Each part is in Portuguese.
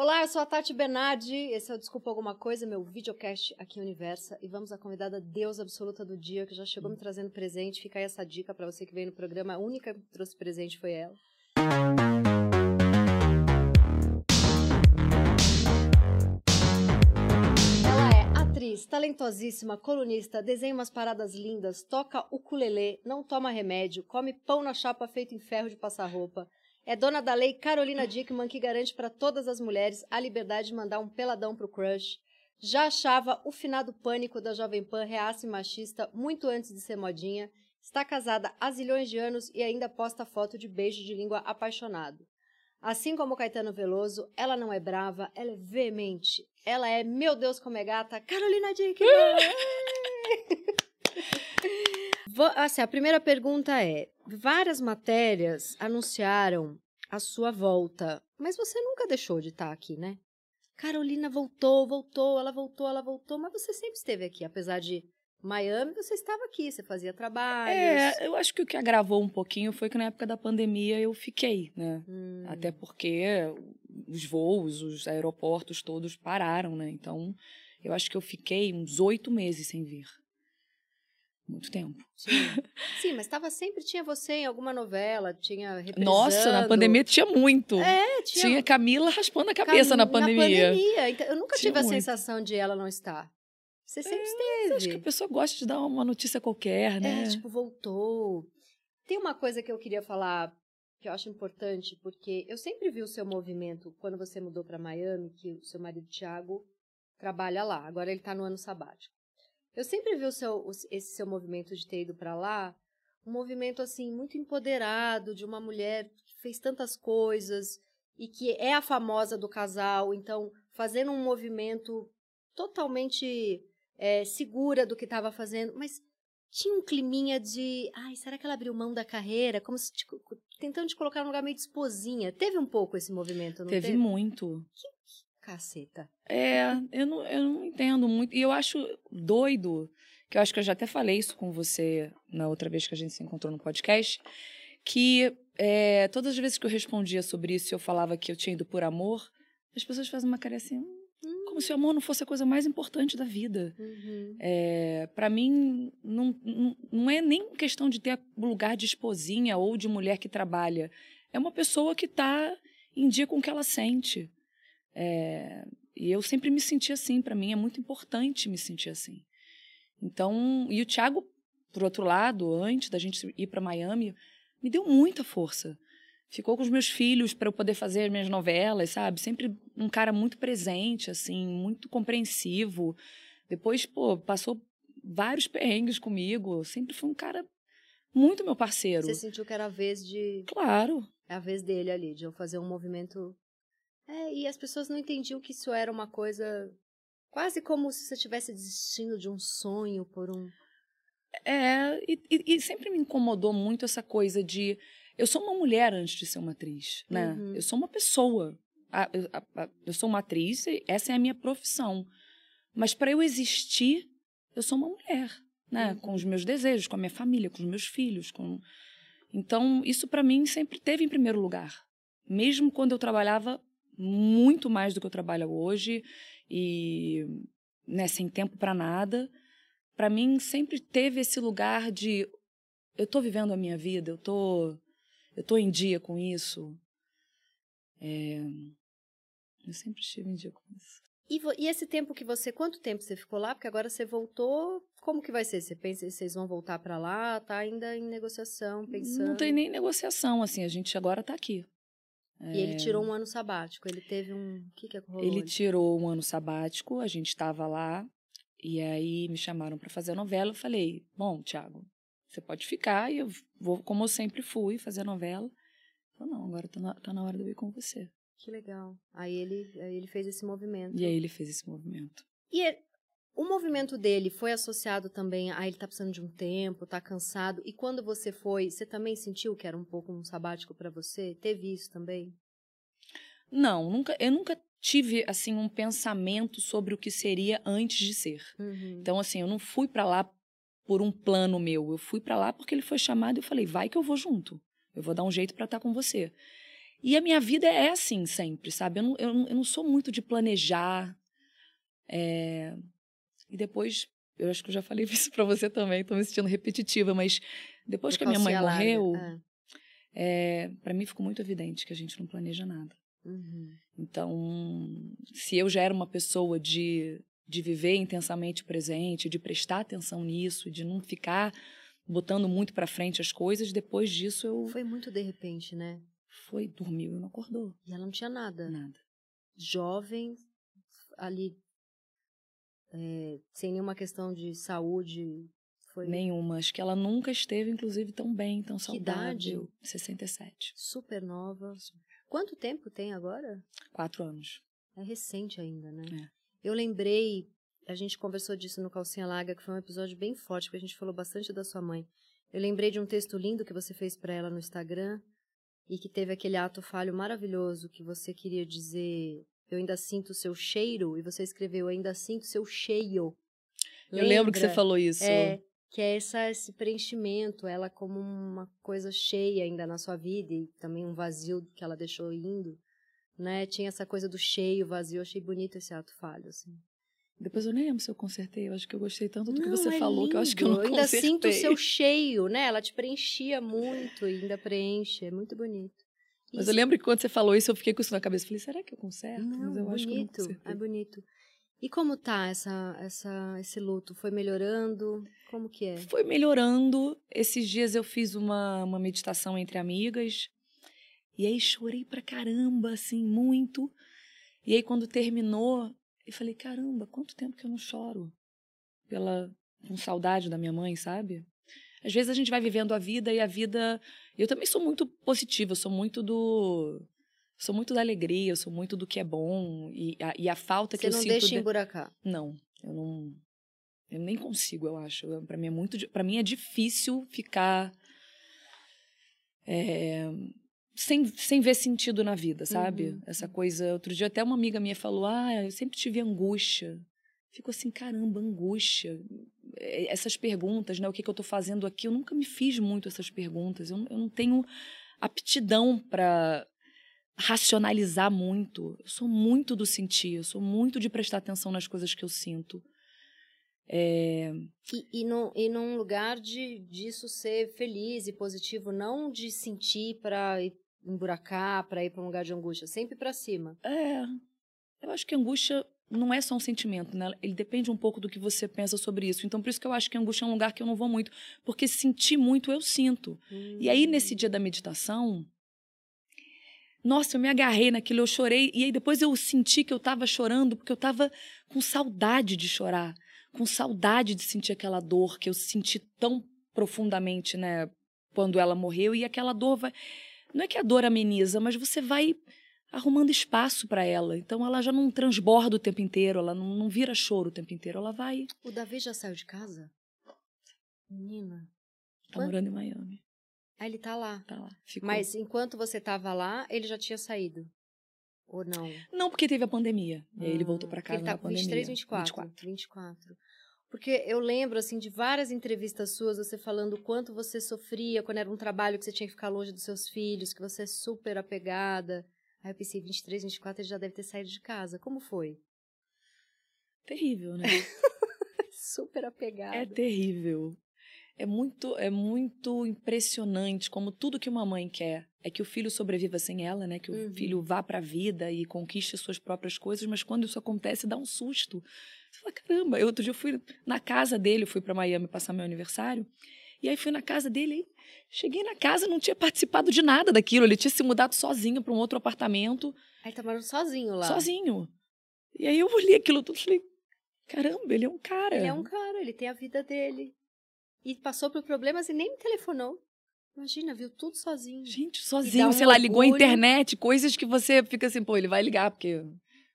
Olá, eu sou a Tati Bernardi, esse é o Desculpa Alguma Coisa, meu videocast aqui em Universa, e vamos à convidada Deus Absoluta do dia, que já chegou me trazendo presente, fica aí essa dica para você que veio no programa, a única que trouxe presente foi ela. Ela é atriz, talentosíssima, colunista, desenha umas paradas lindas, toca ukulele, não toma remédio, come pão na chapa feito em ferro de passar roupa, é dona da lei Carolina Dickman, que garante para todas as mulheres a liberdade de mandar um peladão pro crush. Já achava o finado pânico da Jovem Pan reaça e machista muito antes de ser modinha. Está casada há zilhões de anos e ainda posta foto de beijo de língua apaixonado. Assim como Caetano Veloso, ela não é brava, ela é veemente. Ela é, meu Deus, como é gata, Carolina Dickman! assim, a primeira pergunta é: várias matérias anunciaram a sua volta, mas você nunca deixou de estar aqui, né? Carolina voltou, voltou, ela voltou, ela voltou, mas você sempre esteve aqui, apesar de Miami, você estava aqui, você fazia trabalhos. É, eu acho que o que agravou um pouquinho foi que na época da pandemia eu fiquei, né? Hum. Até porque os voos, os aeroportos todos pararam, né? Então, eu acho que eu fiquei uns oito meses sem vir muito tempo. Sim, Sim mas estava sempre, tinha você em alguma novela, tinha reprisando. Nossa, na pandemia tinha muito. É, tinha. Tinha Camila raspando a cabeça Cam... na pandemia. Na pandemia, então, eu nunca tinha tive muito. a sensação de ela não estar. Você sempre é, esteve. Acho que a pessoa gosta de dar uma notícia qualquer, né? É, tipo, voltou. Tem uma coisa que eu queria falar que eu acho importante, porque eu sempre vi o seu movimento quando você mudou para Miami, que o seu marido Thiago trabalha lá. Agora ele está no ano sabático. Eu sempre vi o seu, esse seu movimento de ter ido para lá, um movimento assim muito empoderado de uma mulher que fez tantas coisas e que é a famosa do casal, então fazendo um movimento totalmente é, segura do que estava fazendo, mas tinha um climinha de, ai, será que ela abriu mão da carreira? Como se tipo, tentando te colocar num lugar meio de esposinha. Teve um pouco esse movimento, não teve? Teve muito. Que, Caceta. É, eu não, eu não entendo muito. E eu acho doido, que eu acho que eu já até falei isso com você na outra vez que a gente se encontrou no podcast, que é, todas as vezes que eu respondia sobre isso, eu falava que eu tinha ido por amor, as pessoas fazem uma cara assim, hum, como se o amor não fosse a coisa mais importante da vida. Uhum. É, para mim, não, não, não é nem questão de ter lugar de esposinha ou de mulher que trabalha. É uma pessoa que está em dia com o que ela sente. É, e eu sempre me senti assim, para mim é muito importante me sentir assim. Então, e o Thiago, por outro lado, antes da gente ir para Miami, me deu muita força. Ficou com os meus filhos para eu poder fazer as minhas novelas, sabe? Sempre um cara muito presente, assim, muito compreensivo. Depois, pô, passou vários perrengues comigo. Sempre foi um cara muito meu parceiro. Você sentiu que era a vez de. Claro. É a vez dele ali, de eu fazer um movimento é, e as pessoas não entendiam que isso era uma coisa quase como se você estivesse desistindo de um sonho por um. É, e, e, sempre me incomodou muito essa coisa de. Eu sou uma mulher antes de ser uma atriz, né? Uhum. Eu sou uma pessoa. A, a, a, eu sou uma atriz, essa é a minha profissão. Mas para eu existir, eu sou uma mulher, né? Uhum. Com os meus desejos, com a minha família, com os meus filhos. Com... Então, isso para mim sempre teve em primeiro lugar. Mesmo quando eu trabalhava muito mais do que eu trabalho hoje e né, sem tempo para nada. Para mim sempre teve esse lugar de eu estou vivendo a minha vida, eu tô eu tô em dia com isso. É, eu sempre estive em dia com isso. E, e, esse tempo que você, quanto tempo você ficou lá? Porque agora você voltou, como que vai ser? Você pensa que vocês vão voltar para lá? Tá ainda em negociação, pensando? Não tem nem negociação, assim, a gente agora tá aqui. E ele tirou um ano sabático. Ele teve um. O que, que rolou? Ele tirou um ano sabático, a gente estava lá, e aí me chamaram para fazer a novela. Eu falei: Bom, Thiago, você pode ficar, e eu vou, como eu sempre fui, fazer a novela. Ele falou: Não, agora tá na, tá na hora de eu ir com você. Que legal. Aí ele, aí ele fez esse movimento. E aí ele fez esse movimento. E o movimento dele foi associado também a ele tá precisando de um tempo, tá cansado. E quando você foi, você também sentiu que era um pouco um sabático para você? Teve isso também? Não, nunca, eu nunca tive assim um pensamento sobre o que seria antes de ser. Uhum. Então assim, eu não fui para lá por um plano meu. Eu fui para lá porque ele foi chamado e eu falei: "Vai que eu vou junto. Eu vou dar um jeito para estar tá com você". E a minha vida é assim sempre, sabe? Eu não, eu, eu não sou muito de planejar. É... E depois, eu acho que eu já falei isso para você também, estou me sentindo repetitiva, mas depois que a minha mãe morreu, é. É, para mim ficou muito evidente que a gente não planeja nada. Uhum. Então, se eu já era uma pessoa de, de viver intensamente presente, de prestar atenção nisso, de não ficar botando muito para frente as coisas, depois disso eu. Foi muito de repente, né? Foi, dormiu e não acordou. E ela não tinha nada. Nada. Jovem, ali, é, sem nenhuma questão de saúde. Foi... Nenhuma. Acho que ela nunca esteve, inclusive, tão bem, tão que saudável. Idade? 67. Super nova. Quanto tempo tem agora? Quatro anos. É recente ainda, né? É. Eu lembrei, a gente conversou disso no Calcinha Larga, que foi um episódio bem forte, porque a gente falou bastante da sua mãe. Eu lembrei de um texto lindo que você fez para ela no Instagram e que teve aquele ato falho maravilhoso que você queria dizer eu ainda sinto o seu cheiro e você escreveu eu ainda sinto o seu cheio. Lembra? Eu lembro que você falou isso. É, que é essa, esse preenchimento, ela como uma coisa cheia ainda na sua vida e também um vazio que ela deixou indo, né? Tinha essa coisa do cheio, vazio, eu achei bonito esse ato falho, assim. Depois eu nem lembro se eu consertei, eu acho que eu gostei tanto do não, que você é falou lindo. que eu acho que eu não eu ainda sinto o seu cheio, né? Ela te preenchia muito e ainda preenche, é muito bonito. Mas isso. eu lembro que quando você falou isso, eu fiquei com isso na cabeça. Falei, será que eu conserto? Não, Mas eu bonito, acho que eu não consertei. É bonito. E como tá essa, essa, esse luto? Foi melhorando? Como que é? Foi melhorando. Esses dias eu fiz uma, uma meditação entre amigas. E aí chorei pra caramba, assim, muito. E aí quando terminou, eu falei, caramba, quanto tempo que eu não choro? Pela, com saudade da minha mãe, sabe? Às vezes a gente vai vivendo a vida e a vida... Eu também sou muito positiva, eu sou muito do sou muito da alegria, eu sou muito do que é bom e a, e a falta Você que eu sinto. Você não deixa de... emburacar? Não, eu não. Eu nem consigo, eu acho. Para mim é muito, para mim é difícil ficar é, sem, sem ver sentido na vida, sabe? Uhum. Essa coisa. Outro dia até uma amiga minha falou: "Ah, eu sempre tive angústia". Fico assim, caramba, angústia. É, essas perguntas, né? O que, que eu estou fazendo aqui? Eu nunca me fiz muito essas perguntas. Eu, eu não tenho aptidão para racionalizar muito. Eu sou muito do sentir, eu sou muito de prestar atenção nas coisas que eu sinto. É... E, e, no, e num lugar de disso ser feliz e positivo, não de sentir para emburacar, para ir para um lugar de angústia, sempre para cima. É. Eu acho que angústia não é só um sentimento, né? Ele depende um pouco do que você pensa sobre isso. Então, por isso que eu acho que angústia é um lugar que eu não vou muito. Porque sentir muito, eu sinto. Hum. E aí, nesse dia da meditação, nossa, eu me agarrei naquilo, eu chorei. E aí depois eu senti que eu estava chorando porque eu estava com saudade de chorar, com saudade de sentir aquela dor que eu senti tão profundamente, né, quando ela morreu. E aquela dor vai. Não é que a dor ameniza, mas você vai arrumando espaço para ela. Então ela já não transborda o tempo inteiro, ela não, não vira choro o tempo inteiro, ela vai. O Davi já saiu de casa? Menina. Tá morando em Miami. Ah, ele tá lá. Tá lá. Ficou. Mas enquanto você tava lá, ele já tinha saído? Ou não? Não, porque teve a pandemia. Ah, e aí ele voltou para casa ele tá na pandemia. 23, 24. 24. 24. Porque eu lembro, assim, de várias entrevistas suas, você falando o quanto você sofria quando era um trabalho que você tinha que ficar longe dos seus filhos, que você é super apegada. Aí eu pensei, 23, 24, ele já deve ter saído de casa. Como foi? Terrível, né? super apegada. É terrível. É muito, é muito impressionante como tudo que uma mãe quer é que o filho sobreviva sem ela, né? Que o uhum. filho vá para a vida e conquiste suas próprias coisas, mas quando isso acontece, dá um susto. Você fala, caramba, eu outro dia eu fui na casa dele, eu fui para Miami passar meu aniversário, e aí fui na casa dele, cheguei na casa, não tinha participado de nada daquilo, ele tinha se mudado sozinho para um outro apartamento. Aí tá morando sozinho lá. Sozinho. E aí eu olhei aquilo tudo e falei, caramba, ele é um cara. Ele é um cara, ele tem a vida dele e passou por problemas e nem me telefonou. Imagina, viu tudo sozinho. Gente, sozinho, um sei lá, ligou a internet, coisas que você fica assim, pô, ele vai ligar, porque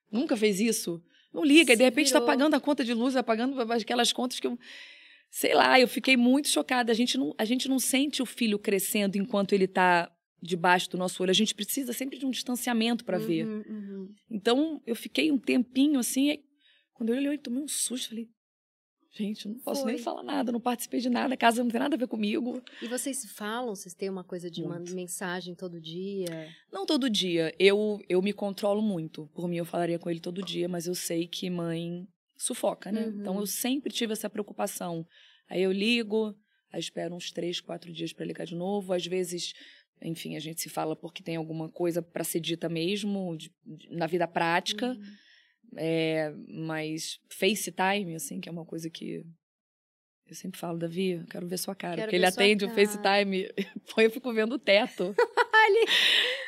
nunca fez isso. Não liga, e de repente está pagando a conta de luz, apagando aquelas contas que eu. Sei lá, eu fiquei muito chocada. A gente não, a gente não sente o filho crescendo enquanto ele está debaixo do nosso olho. A gente precisa sempre de um distanciamento para uhum, ver. Uhum. Então, eu fiquei um tempinho assim. Quando eu olhei, eu tomei um susto. Falei, Gente, não posso Foi. nem falar nada, não participei de nada, a casa não tem nada a ver comigo. E vocês falam? Vocês têm uma coisa de uma Muito. mensagem todo dia? Não todo dia. Eu, eu me controlo muito. Por mim, eu falaria com ele todo dia, mas eu sei que mãe sufoca, né? Uhum. Então, eu sempre tive essa preocupação. Aí eu ligo, aí espero uns três, quatro dias para ligar de novo. Às vezes, enfim, a gente se fala porque tem alguma coisa para ser dita mesmo, de- de- na vida prática. Uhum. É, mas FaceTime, assim, que é uma coisa que eu sempre falo, Davi, eu quero ver sua cara. Quero porque ele atende o cara. FaceTime, põe eu fico vendo o teto.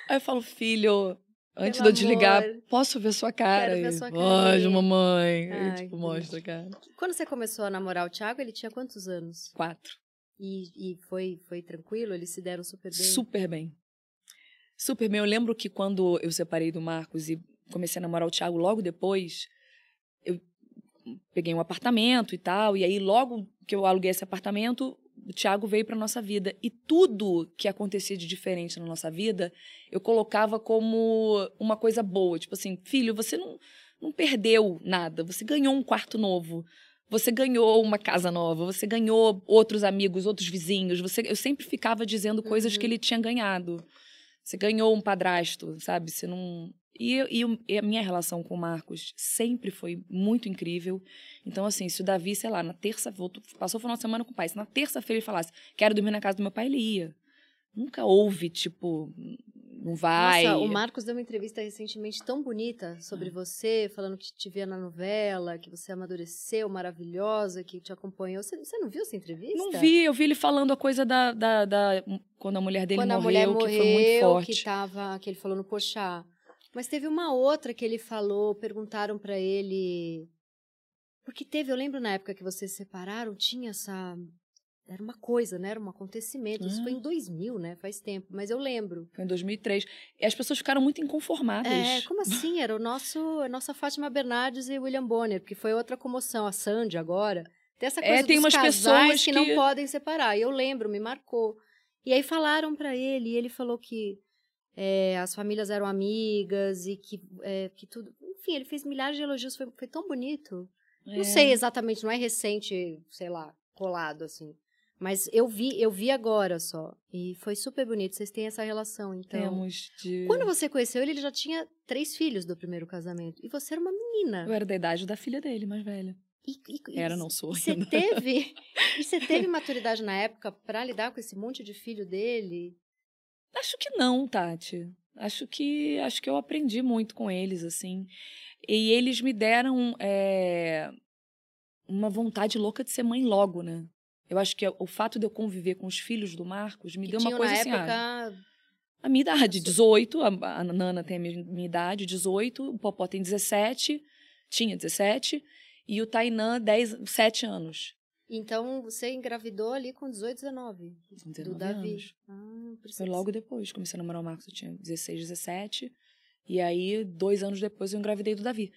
Aí eu falo, filho, antes Pelo de eu desligar, posso ver sua cara? Quero ver sua Pode, carinha." mamãe. Ai, tipo, mostra a cara. Quando você começou a namorar o Thiago, ele tinha quantos anos? Quatro. E, e foi, foi tranquilo? Eles se deram super bem? Super bem. Super bem. Eu lembro que quando eu separei do Marcos e comecei a namorar o Thiago logo depois, eu peguei um apartamento e tal, e aí logo que eu aluguei esse apartamento, o Thiago veio para nossa vida e tudo que acontecia de diferente na nossa vida, eu colocava como uma coisa boa, tipo assim, filho, você não não perdeu nada, você ganhou um quarto novo. Você ganhou uma casa nova, você ganhou outros amigos, outros vizinhos. Você, eu sempre ficava dizendo coisas Uhum. que ele tinha ganhado. Você ganhou um padrasto, sabe? Você não. E, e e a minha relação com o Marcos sempre foi muito incrível. Então, assim, se o Davi, sei lá, na terça, voltou, passou o final de semana com o pai, se na terça-feira ele falasse, quero dormir na casa do meu pai, ele ia. Nunca houve, tipo, não vai. Nossa, o Marcos deu uma entrevista recentemente tão bonita Ah. sobre você, falando que te via na novela, que você amadureceu, maravilhosa, que te acompanhou. Você, você não viu essa entrevista? Não vi, eu vi ele falando a coisa da. da, da- quando a mulher dele Quando a morreu, mulher morreu, que foi muito forte. que tava, que ele falou no Pochá. Mas teve uma outra que ele falou, perguntaram pra ele. Porque teve, eu lembro na época que vocês se separaram, tinha essa. Era uma coisa, né? Era um acontecimento. Isso Ah. foi em 2000, né? Faz tempo. Mas eu lembro. Foi em 2003. E as pessoas ficaram muito inconformadas. É, como assim? Era o nosso, a nossa Fátima Bernardes e William Bonner, porque foi outra comoção, a Sandy agora. Tem essa É, coisa tem dos umas pessoas que, que- não podem separar. E eu lembro, me marcou. E aí falaram pra ele, e ele falou que é, as famílias eram amigas e que, é, que tudo. Enfim, ele fez milhares de elogios, foi, foi tão bonito. É. Não sei exatamente, não é recente, sei lá, colado assim. Mas eu vi, eu vi agora só. E foi super bonito. Vocês têm essa relação, então. Temos de. Quando você conheceu ele, ele já tinha três filhos do primeiro casamento. E você era uma menina. Eu era da idade da filha dele, mais velha. E, e- Era, não sou você teve, e você teve maturidade na época pra lidar com esse monte de filho dele? Acho que não, Tati. Acho que acho que eu aprendi muito com eles, assim. E eles me deram é, uma vontade louca de ser mãe logo, né? Eu acho que o fato de eu conviver com os filhos do Marcos me que deu uma coisa na assim. ah, época. A minha idade, 18, a, a Nana tem a minha, minha idade, 18, o Popó tem 17, tinha 17, e o Tainan, 10, 7 anos. Então você engravidou ali com 18, 19. Com do 19 Davi. anos. Ah, isso Foi logo depois. Comecei a namorar o Marcos, eu tinha 16, 17. E aí, dois anos depois, eu engravidei do Davi.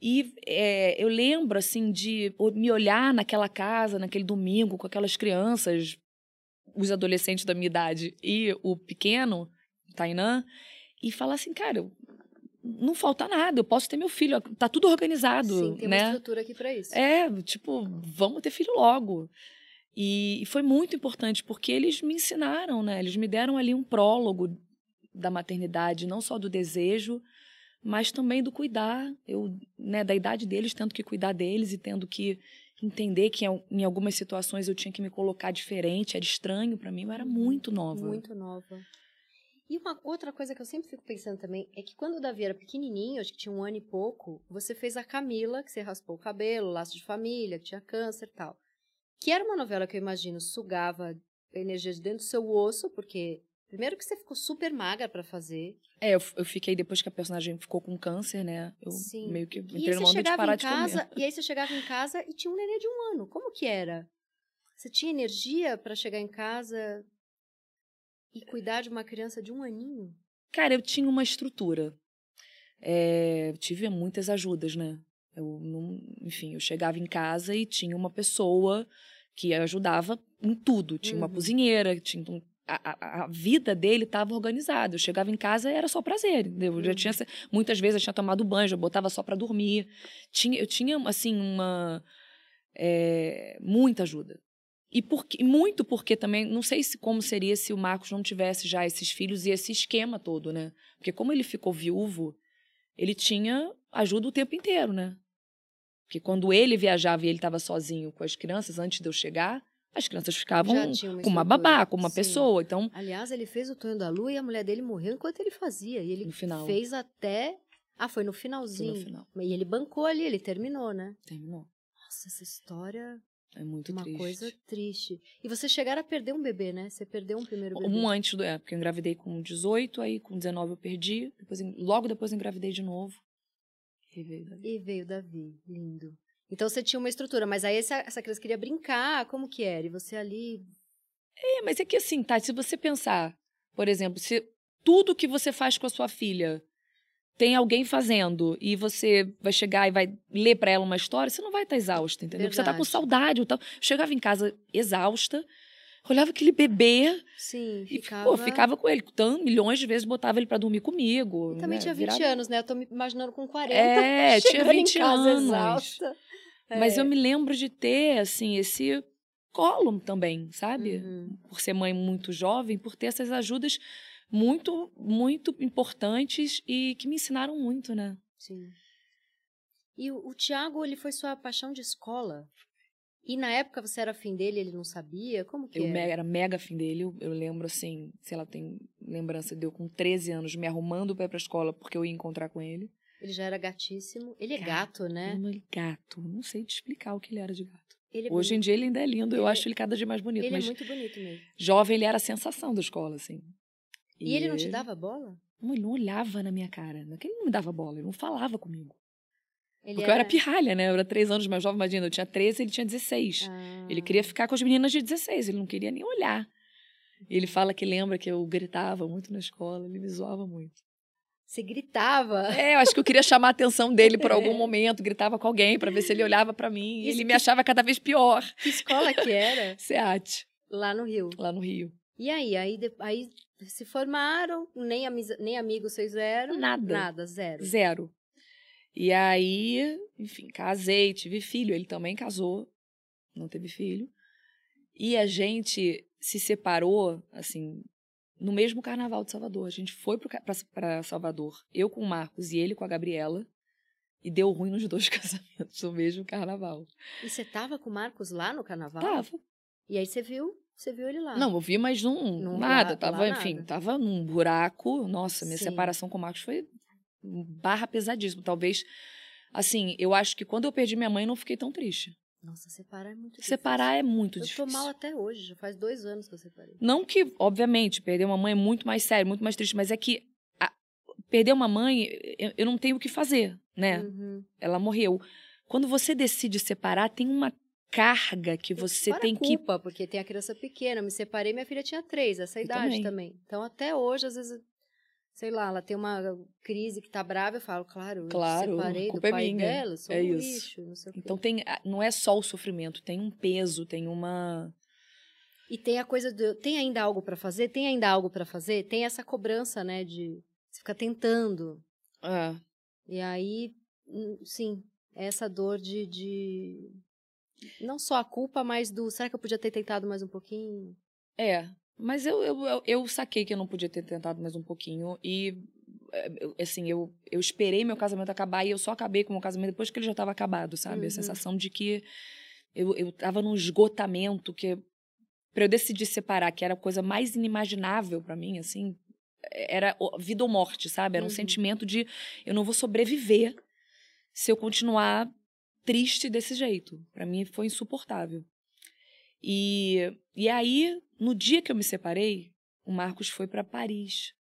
E é, eu lembro, assim, de me olhar naquela casa, naquele domingo, com aquelas crianças, os adolescentes da minha idade e o pequeno, o Tainan, e falar assim, cara, eu- não falta nada, eu posso ter meu filho, tá tudo organizado, Sim, tem uma né? estrutura aqui pra isso. É, tipo, vamos ter filho logo. E, e foi muito importante, porque eles me ensinaram, né? Eles me deram ali um prólogo da maternidade, não só do desejo, mas também do cuidar. Eu, né, da idade deles, tendo que cuidar deles e tendo que entender que em, em algumas situações eu tinha que me colocar diferente, era estranho para mim, eu era muito nova. Muito nova. E uma outra coisa que eu sempre fico pensando também é que quando o Davi era pequenininho, acho que tinha um ano e pouco, você fez a Camila, que você raspou o cabelo, laço de família, que tinha câncer e tal. Que era uma novela que eu imagino sugava energia de dentro do seu osso, porque primeiro que você ficou super magra pra fazer. É, eu, eu fiquei depois que a personagem ficou com câncer, né? Eu Sim. meio que entrei você onda de parar de casa, comer. e aí você chegava em casa e tinha um nenê de um ano. Como que era? Você tinha energia pra chegar em casa e cuidar de uma criança de um aninho? Cara, eu tinha uma estrutura. É, tive muitas ajudas, né? Eu não, enfim, eu chegava em casa e tinha uma pessoa que ajudava em tudo. Tinha uma Uhum. cozinheira, tinha um- a, a- vida dele estava organizada. Eu chegava em casa e era só prazer? Eu já Uhum. tinha muitas vezes eu tinha tomado banho, eu botava só para dormir. Tinha, eu tinha assim uma é, muita ajuda. E porque, muito porque também, não sei se como seria se o Marcos não tivesse já esses filhos e esse esquema todo, né? Porque como ele ficou viúvo, ele tinha ajuda o tempo inteiro, né? Porque quando ele viajava e ele estava sozinho com as crianças, antes de eu chegar, as crianças ficavam uma com uma babá, com uma Sim. pessoa. Então, Aliás, ele fez o Tonho da Lua e a mulher dele morreu enquanto ele fazia. E ele fez até. Ah, foi no finalzinho. Foi no final. E ele bancou ali, ele terminou, né? Terminou. Nossa, essa história é muito uma triste. coisa triste. E você chegaram a perder um bebê, né? Você perdeu um primeiro bebê. Um antes do. É, porque eu engravidei com 18, aí com 19 eu perdi. Depois, logo depois eu engravidei de novo. E veio Davi. E veio Davi. Lindo. Então você tinha uma estrutura, mas aí essa, essa criança queria brincar, como que era? E você ali. É, mas é que assim, tá, se você pensar, por exemplo, se tudo que você faz com a sua filha tem alguém fazendo e você vai chegar e vai ler para ela uma história, você não vai estar tá exausta, entendeu? Verdade. Você tá com saudade. Então, chegava em casa exausta, olhava aquele bebê. Sim, ficava. E, pô, ficava com ele. Então, milhões de vezes botava ele para dormir comigo. E também né? tinha 20 Virava... anos, né? Eu tô me imaginando com 40. É, tinha 20 anos. Exausta. Mas eu é. me lembro de ter, assim, esse colo também, sabe? Uhum. Por ser mãe muito jovem, por ter essas ajudas muito, muito importantes e que me ensinaram muito, né? Sim. E o, o Tiago, ele foi sua paixão de escola? E na época você era fim dele, ele não sabia? Como que eu era? era mega fim dele. Eu, eu lembro assim, sei lá, tem lembrança de eu com 13 anos me arrumando para ir pra escola porque eu ia encontrar com ele. Ele já era gatíssimo. Ele é gato, né? Ele é gato. Não sei te explicar o que ele era de gato. É Hoje em dia ele ainda é lindo. Eu acho ele cada dia mais bonito. Ele é muito bonito mesmo. Jovem, ele era a sensação da escola, assim. E, e ele não te dava bola? Não, ele não olhava na minha cara. Não é que ele não me dava bola, ele não falava comigo. Ele Porque era... eu era pirralha, né? Eu era três anos mais jovem, imagina. Eu tinha 13, ele tinha 16. Ah. Ele queria ficar com as meninas de 16, ele não queria nem olhar. E ele fala que lembra que eu gritava muito na escola, ele me zoava muito. Você gritava? É, eu acho que eu queria chamar a atenção dele por algum momento, gritava com alguém para ver se ele olhava para mim. E ele me achava cada vez pior. Que escola que era? SEAT. Lá no Rio. Lá no Rio. E aí? Aí, aí se formaram, nem, nem amigos vocês eram? Nada. Nada, zero. Zero. E aí, enfim, casei, tive filho. Ele também casou, não teve filho. E a gente se separou, assim, no mesmo carnaval de Salvador. A gente foi para Salvador, eu com o Marcos e ele com a Gabriela. E deu ruim nos dois casamentos, no mesmo carnaval. E você tava com o Marcos lá no carnaval? Tava. E aí você viu você viu ele lá? Não, eu vi, mas não, não nada. Lá, tava, lá enfim, nada. tava num buraco. Nossa, minha Sim. separação com o Marcos foi barra pesadíssimo. Talvez, assim, eu acho que quando eu perdi minha mãe, não fiquei tão triste. Nossa, separar é muito difícil. Separar é muito eu difícil. Eu tô mal até hoje, já faz dois anos que eu separei. Não que, obviamente, perder uma mãe é muito mais sério, muito mais triste, mas é que a, perder uma mãe, eu, eu, não tenho o que fazer, né? Uhum. Ela morreu. Quando você decide separar, tem uma carga que você Fora tem culpa, que. porque tem a criança pequena. Me separei, minha filha tinha três, essa idade também. também. Então, até hoje, às vezes, sei lá, ela tem uma crise que tá brava, eu falo, claro, claro eu separei do é pai minha. dela, sou é um isso. lixo, Então, tem, não é só o sofrimento, tem um peso, tem uma. E tem a coisa do. Tem ainda algo para fazer? Tem ainda algo para fazer? Tem essa cobrança, né? De você ficar tentando. É. E aí, hum, sim, essa dor de, de não só a culpa, mas do será que eu podia ter tentado mais um pouquinho? É, mas eu, eu, eu, eu saquei que eu não podia ter tentado mais um pouquinho e é, assim, eu, eu esperei meu casamento acabar e eu só acabei com o meu casamento depois que ele já estava acabado, sabe? Uhum. A sensação de que eu, eu tava num esgotamento que para eu decidir separar, que era a coisa mais inimaginável para mim, assim, era vida ou morte, sabe? Era um uhum. sentimento de eu não vou sobreviver se eu continuar triste desse jeito. Para mim foi insuportável. E, e aí, no dia que eu me separei, o Marcos foi para Paris.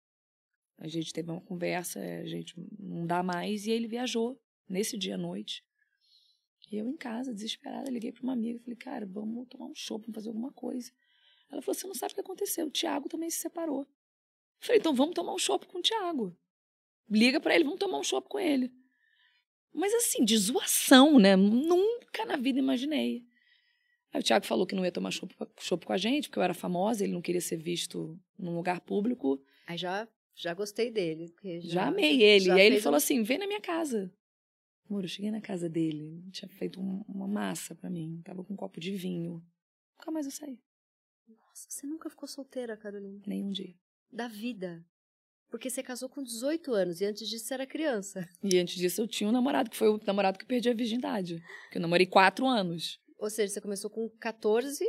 A gente teve uma conversa, a gente não dá mais, e ele viajou nesse dia à noite. E eu em casa, desesperada, liguei para uma amiga e falei, cara, vamos tomar um show, vamos fazer alguma coisa. Ela falou, você não sabe o que aconteceu, o Tiago também se separou. Eu falei, então vamos tomar um chopp com o Tiago. Liga para ele, vamos tomar um chopp com ele. Mas assim, de zoação, né? Nunca na vida imaginei. Aí o Thiago falou que não ia tomar chopp com a gente, porque eu era famosa, ele não queria ser visto num lugar público. Aí já, já gostei dele. Já, já amei ele. Já e aí ele falou um... assim: vem na minha casa. Amor, eu cheguei na casa dele, tinha feito um, uma massa para mim, tava com um copo de vinho. Nunca mais eu saí. Nossa, você nunca ficou solteira, Carolina? Nem um dia. Da vida. Porque você casou com 18 anos e antes disso você era criança. E antes disso eu tinha um namorado que foi o namorado que perdi a virgindade. Que eu namorei quatro anos. Ou seja, você começou com 14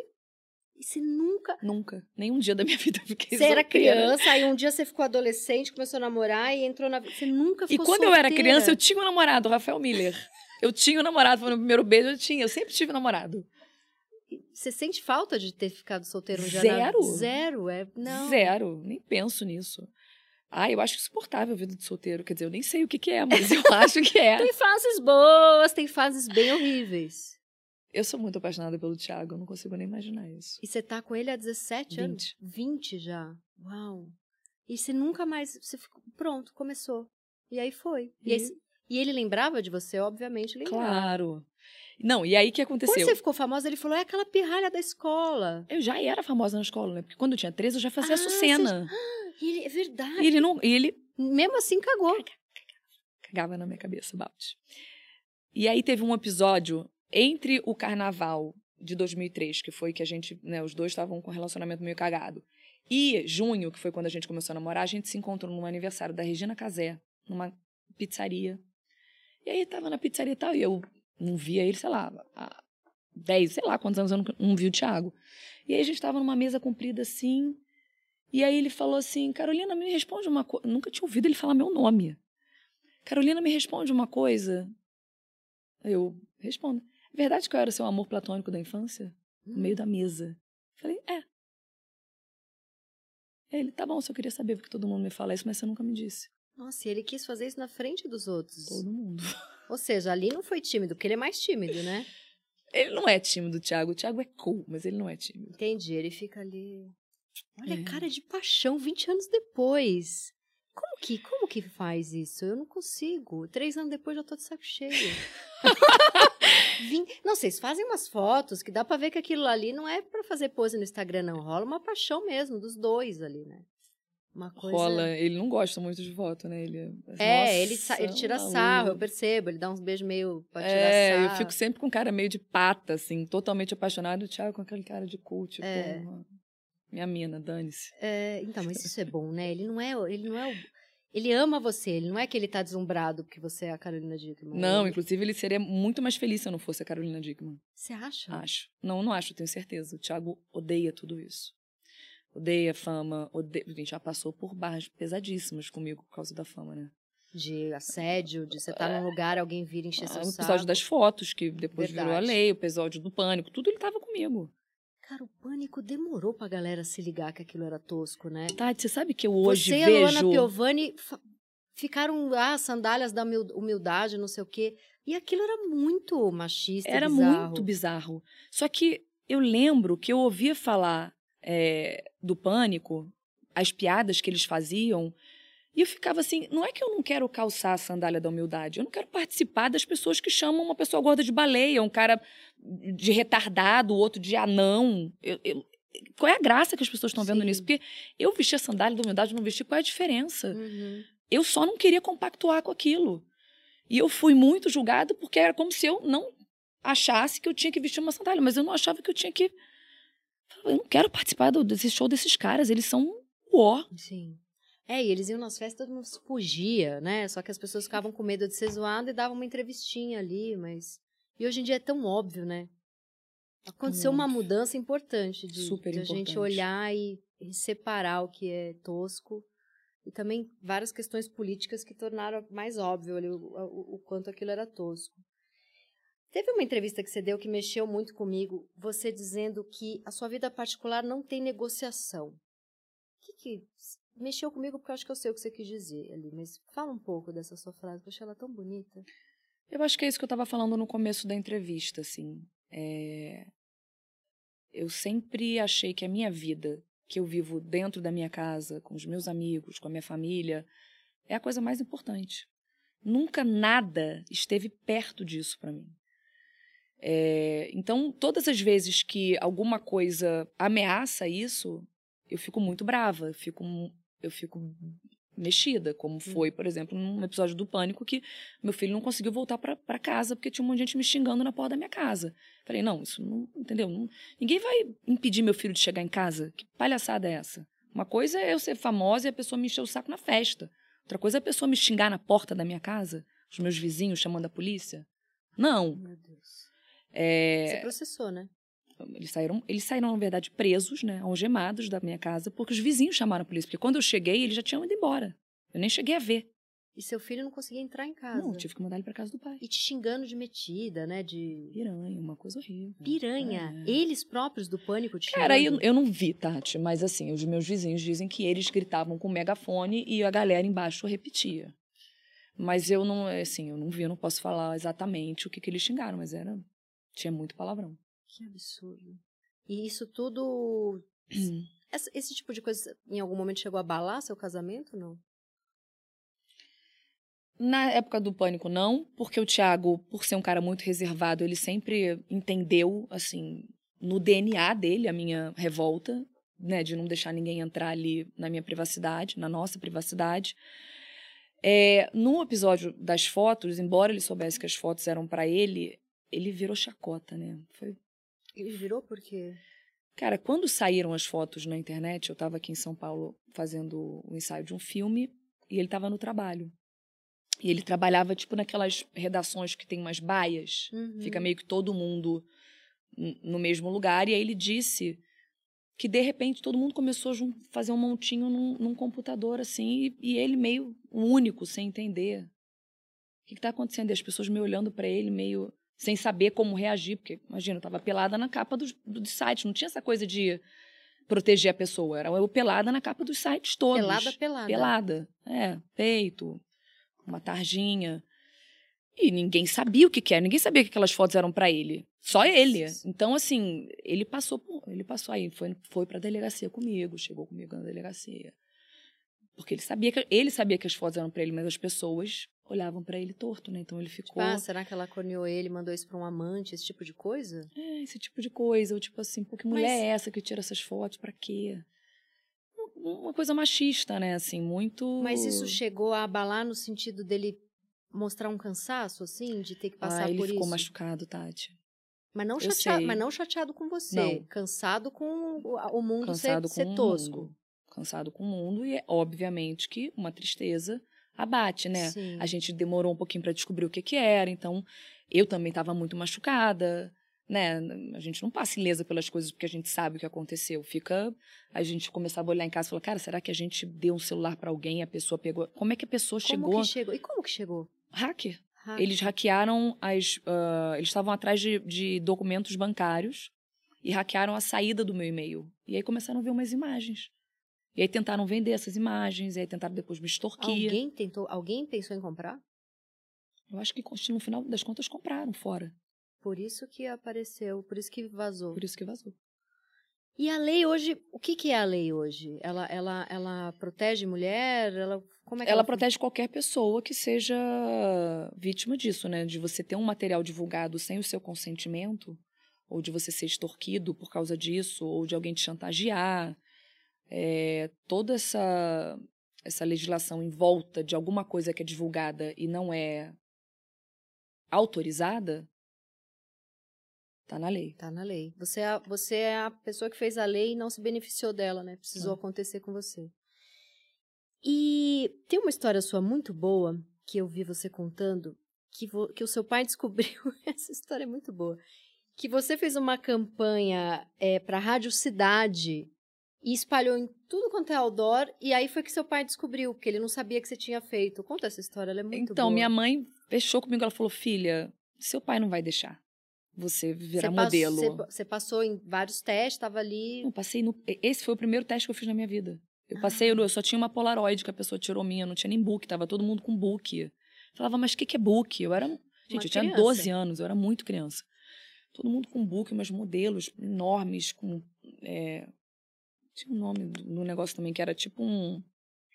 e você nunca. Nunca. Nem um dia da minha vida eu fiquei Você era solteira. criança, aí um dia você ficou adolescente, começou a namorar e entrou na. Você nunca E ficou quando eu era solteira. criança, eu tinha um namorado, o Rafael Miller. Eu tinha um namorado, foi no primeiro beijo, eu tinha. Eu sempre tive namorado. Você sente falta de ter ficado solteiro um dia? Zero. Na... Zero, é. Não. Zero. Nem penso nisso. Ah, eu acho insuportável a vida de solteiro. Quer dizer, eu nem sei o que, que é, mas eu acho que é. Tem fases boas, tem fases bem horríveis. Eu sou muito apaixonada pelo Thiago, eu não consigo nem imaginar isso. E você tá com ele há 17 anos? 20 já. Uau. E você nunca mais. Você ficou, pronto, começou. E aí foi. E, E- aí- e ele lembrava de você, obviamente lembrava. Claro. Não, e aí o que aconteceu? Quando você ficou famosa, ele falou: é aquela pirralha da escola. Eu já era famosa na escola, né? Porque quando eu tinha 13, eu já fazia Ah, Sucena. E ele, é verdade. E ele não. E ele Mesmo assim, cagou. cagava na minha cabeça, balde. E aí teve um episódio entre o carnaval de 2003, que foi que a gente, né, os dois estavam com um relacionamento meio cagado, e junho, que foi quando a gente começou a namorar, a gente se encontrou num aniversário da Regina Casé, numa pizzaria. E aí tava na pizzaria e tal, e eu não via ele, sei lá, há 10, sei lá quantos anos eu não, não vi o Thiago. E aí a gente tava numa mesa comprida assim, e aí ele falou assim, Carolina, me responde uma coisa. Nunca tinha ouvido ele falar meu nome. Carolina, me responde uma coisa. Eu respondo. É verdade que eu era seu amor platônico da infância? No meio da mesa. Falei, é. Ele, tá bom, se eu queria saber porque todo mundo me fala isso, mas você nunca me disse. Nossa, e ele quis fazer isso na frente dos outros. Todo mundo. Ou seja, ali não foi tímido, porque ele é mais tímido, né? Ele não é tímido, Thiago. O Thiago é cool, mas ele não é tímido. Entendi, ele fica ali. Olha, É. cara de paixão, 20 anos depois. Como que, como que faz isso? Eu não consigo. Três anos depois já tô de saco cheio. Vim... Não, vocês fazem umas fotos que dá pra ver que aquilo ali não é pra fazer pose no Instagram, não. Rola uma paixão mesmo dos dois ali, né? Uma coisa. Rola. Ele não gosta muito de voto, né? Ele, É, Nossa, ele, ele tira maluco. sarro, eu percebo. Ele dá uns beijos meio pra tirar É, sarro. eu fico sempre com cara meio de pata, assim, totalmente apaixonado. O Thiago com aquele cara de cool, tipo, É. uma- minha mina, dane-se. É, então, mas isso é bom, né? Ele não é, o- ele não é o... Ele ama você, ele não é que ele tá deslumbrado porque você é a Carolina Dickman. Não, inclusive ele seria muito mais feliz se eu não fosse a Carolina Dickman. Você acha? Acho. Não, não acho, tenho certeza. O Thiago odeia tudo isso. Odeia fama, odeia... Gente, já passou por barras pesadíssimas comigo por causa da fama, né? De assédio, de você estar num lugar, alguém vir encher seu Ah, o saco. episódio das fotos, que depois virou a Verdade. lei, o episódio do pânico, tudo ele tava comigo. Cara, o pânico demorou pra galera se ligar que aquilo era tosco, né? Tati, você sabe que eu hoje você e a vejo... Luana Piovani ficaram, ah, sandálias da humil- humildade, não sei o quê. E aquilo era muito machista, Era bizarro. muito bizarro. Só que eu lembro que eu ouvia falar é, do pânico, as piadas que eles faziam, e eu ficava assim: não é que eu não quero calçar a sandália da humildade, eu não quero participar das pessoas que chamam uma pessoa gorda de baleia, um cara de retardado, o outro de anão. Eu- eu- qual é a graça que as pessoas estão vendo Sim. nisso? Porque eu vestir a sandália da humildade, não vestir, qual é a diferença? Uhum. eu só não queria compactuar com aquilo. E eu fui muito julgada porque era como se eu não achasse que eu tinha que vestir uma sandália, mas eu não achava que eu tinha que. Eu não quero participar do- desse show desses caras, eles são o ó. Sim. É, e eles iam nas festas, todo mundo fugia, né? Só que as pessoas ficavam com medo de ser zoado e davam uma entrevistinha ali, mas. E hoje em dia é tão óbvio, né? Aconteceu uma mudança importante de, Super de a gente olhar e, e separar o que é tosco. E também várias questões políticas que tornaram mais óbvio ali o, o- o quanto aquilo era tosco. Teve uma entrevista que você deu que mexeu muito comigo, você dizendo que a sua vida particular não tem negociação. O que, que mexeu comigo porque eu acho que eu sei o que você quis dizer ali, mas fala um pouco dessa sua frase, que eu achei ela tão bonita. Eu acho que é isso que eu estava falando no começo da entrevista, assim. É, Eu sempre achei que a minha vida, que eu vivo dentro da minha casa, com os meus amigos, com a minha família, é a coisa mais importante. Nunca nada esteve perto disso para mim. É, Então, todas as vezes que alguma coisa ameaça isso, eu fico muito brava, fico, eu fico mexida, como foi, por exemplo, num episódio do Pânico que meu filho não conseguiu voltar para casa porque tinha um monte de gente me xingando na porta da minha casa. Falei, não, isso não, entendeu? Não, ninguém vai impedir meu filho de chegar em casa. Que palhaçada é essa? Uma coisa é eu ser famosa e a pessoa me encher o saco na festa. Outra coisa é a pessoa me xingar na porta da minha casa, os meus vizinhos chamando a polícia. Não. Meu Deus. É... Você processou, né? Eles saíram, eles saíram, na verdade, presos, né, algemados da minha casa, porque os vizinhos chamaram a polícia. Porque quando eu cheguei, eles já tinham ido embora. Eu nem cheguei a ver. E seu filho não conseguia entrar em casa. Não, tive que mandar ele para casa do pai. E te xingando de metida, né? De. Piranha, uma coisa horrível. Piranha. É. Eles próprios do pânico te Cara, eu, eu não vi, Tati, mas assim, os meus vizinhos dizem que eles gritavam com megafone e a galera embaixo repetia. Mas eu não, assim, eu não vi, eu não posso falar exatamente o que, que eles xingaram, mas era. Tinha muito palavrão. Que absurdo. E isso tudo. Esse, esse tipo de coisa, em algum momento chegou a abalar seu casamento, não? Na época do pânico, não, porque o Thiago, por ser um cara muito reservado, ele sempre entendeu, assim, no DNA dele, a minha revolta, né, de não deixar ninguém entrar ali na minha privacidade, na nossa privacidade. É, no episódio das fotos, embora ele soubesse que as fotos eram para ele, ele virou chacota, né? Foi Ele virou porque. Cara, quando saíram as fotos na internet, eu estava aqui em São Paulo fazendo o ensaio de um filme e ele estava no trabalho. E ele trabalhava, tipo, naquelas redações que tem umas baias, Uhum. fica meio que todo mundo no mesmo lugar. E aí ele disse que, de repente, todo mundo começou a fazer um montinho num, num computador, assim, e, e ele meio único, sem entender. O que está acontecendo? E as pessoas me olhando para ele, meio sem saber como reagir, porque, imagina, eu estava pelada na capa dos, dos sites, não tinha essa coisa de proteger a pessoa, era eu pelada na capa dos sites todos. Pelada, pelada. Pelada, é, peito, uma tarjinha. E ninguém sabia o que, que era, ninguém sabia que aquelas fotos eram para ele. Só ele. Então, assim, ele passou por, ele passou aí, foi, foi pra delegacia comigo, chegou comigo na delegacia. Porque ele sabia que ele sabia que as fotos eram para ele, mas as pessoas olhavam para ele torto, né? Então ele Tipo, ficou ah, será que ela corneou ele, mandou isso pra um amante, esse tipo de coisa? é, esse tipo de coisa, ou tipo assim, pô, que mulher Mas- é essa que tira essas fotos, pra quê? Um- Uma coisa machista, né, assim, muito... Mas isso chegou a abalar no sentido dele mostrar um cansaço, assim, de ter que passar ah, ele por ficou isso? machucado, Tati. Mas não, chateado, mas não chateado com você. Não. Cansado com o, mundo Cansado ser, com ser tosco. mundo. Cansado com o mundo e, é, obviamente, que uma tristeza abate, né? Sim. A gente demorou um pouquinho pra descobrir o que que era, então eu também estava muito machucada, né? A gente não passa ilesa pelas coisas porque a gente sabe o que aconteceu. Fica a gente começava a olhar em casa e falar, cara, será que a gente deu um celular pra alguém e a pessoa pegou? Como é que a pessoa Como chegou? que chegou? E como que chegou? Hacker. Ah, Eles hackearam as. ah, eles estavam atrás de, de documentos bancários e hackearam a saída do meu e-mail. E aí começaram a ver umas imagens. E aí tentaram vender essas imagens, e aí tentaram depois me extorquir. Alguém tentou, alguém pensou em comprar? Eu acho que no final das contas compraram fora. Por isso que apareceu, por isso que vazou. Por isso que vazou. E a lei hoje, o que, que é a lei hoje? Ela, ela, ela protege mulher? Ela, como é que ela ela, protege qualquer pessoa que seja vítima disso, né? De você ter um material divulgado sem o seu consentimento, ou de você ser extorquido por causa disso, ou de alguém te chantagear. É, toda essa, essa legislação em volta de alguma coisa que é divulgada e não é autorizada, tá na lei. Tá na lei. Você é, a, você é a pessoa que fez a lei e não se beneficiou dela, né? Precisou Ah. acontecer com você. E tem uma história sua muito boa que eu vi você contando que, vo- que o seu pai descobriu. Essa história é muito boa. Que você fez uma campanha é, para Rádio Cidade e espalhou em tudo quanto é outdoor. E aí foi que seu pai descobriu, porque ele não sabia que você tinha feito. Conta essa história, ela é muito então, boa. minha mãe fechou comigo, ela falou: filha, seu pai não vai deixar você virar Você modelo. Você, você passou em vários testes, estava ali. Eu passei no. Esse foi o primeiro teste que eu fiz na minha vida. Eu passei, Ah. eu só tinha uma Polaroid que a pessoa tirou minha, não tinha nem book, tava todo mundo com book. Falava, mas o que, que é book? Eu era. Gente, eu tinha criança. 12 anos, eu era muito criança. Todo mundo com book, umas modelos enormes, com. é, Tinha um nome do negócio também, que era tipo um.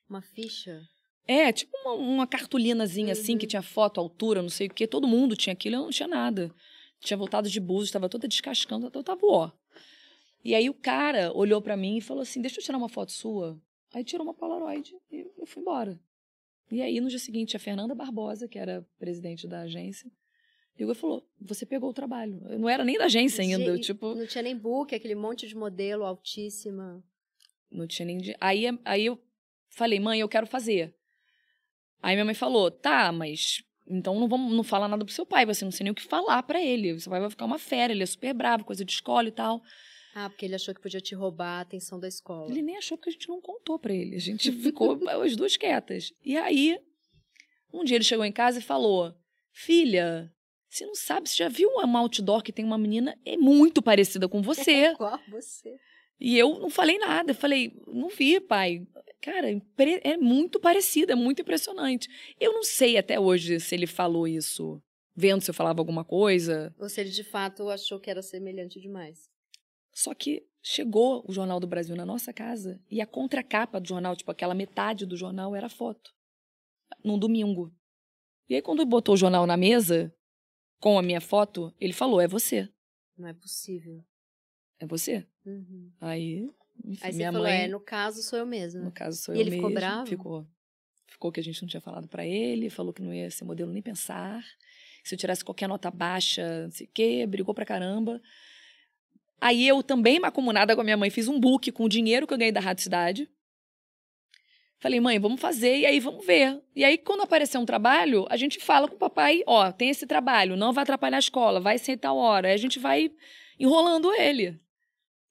Uma ficha. É, tipo uma, uma cartolinazinha assim, Uhum. que tinha foto, altura, não sei o quê. Todo mundo tinha aquilo, eu não tinha nada. Tinha voltado de Búzios, estava toda descascando, eu tava ó. E aí o cara olhou pra mim e falou assim: Deixa eu tirar uma foto sua. Aí tirou uma Polaroid e eu fui embora. E aí, no dia seguinte, a Fernanda Barbosa, que era presidente da agência, ligou e falou: Você pegou o trabalho. Eu não era nem da agência ainda. Tipo... Não tinha nem book, aquele monte de modelo altíssima. Não tinha nem. Aí, aí eu falei: Mãe, eu quero fazer. Aí minha mãe falou: Tá, mas então não vamos não fala nada pro seu pai, você não sei nem o que falar para ele. Seu pai vai ficar uma fera, ele é super bravo, coisa de escola e tal. Ah, porque ele achou que podia te roubar a atenção da escola. Ele nem achou porque a gente não contou para ele. A gente ficou as duas quietas. E aí, um dia ele chegou em casa e falou: Filha, você não sabe, você já viu uma outdoor que tem uma menina é muito parecida com você? Qual você? E eu não falei nada. Falei, não vi, pai. Cara, é muito parecida, é muito impressionante. Eu não sei até hoje se ele falou isso vendo se eu falava alguma coisa. Ou se ele de fato achou que era semelhante demais. Só que chegou o Jornal do Brasil na nossa casa e a contracapa do jornal, tipo aquela metade do jornal, era foto. Num domingo. E aí, quando botou o jornal na mesa, com a minha foto, ele falou: é você. Não é possível. É você? Uhum. Aí enfim, Aí você minha falou, mãe, é, no caso sou eu mesma. No caso sou e eu ele mesma. ficou bravo? Ficou. Ficou que a gente não tinha falado para ele, falou que não ia ser modelo nem pensar. Se eu tirasse qualquer nota baixa, não sei o quê, brigou pra caramba. Aí eu também, macumunada com a minha mãe, fiz um book com o dinheiro que eu ganhei da Rádio Cidade. Falei, mãe, vamos fazer e aí vamos ver. E aí, quando aparecer um trabalho, a gente fala com o papai, ó, tem esse trabalho, não vai atrapalhar a escola, vai ser tal hora. Aí a gente vai enrolando ele.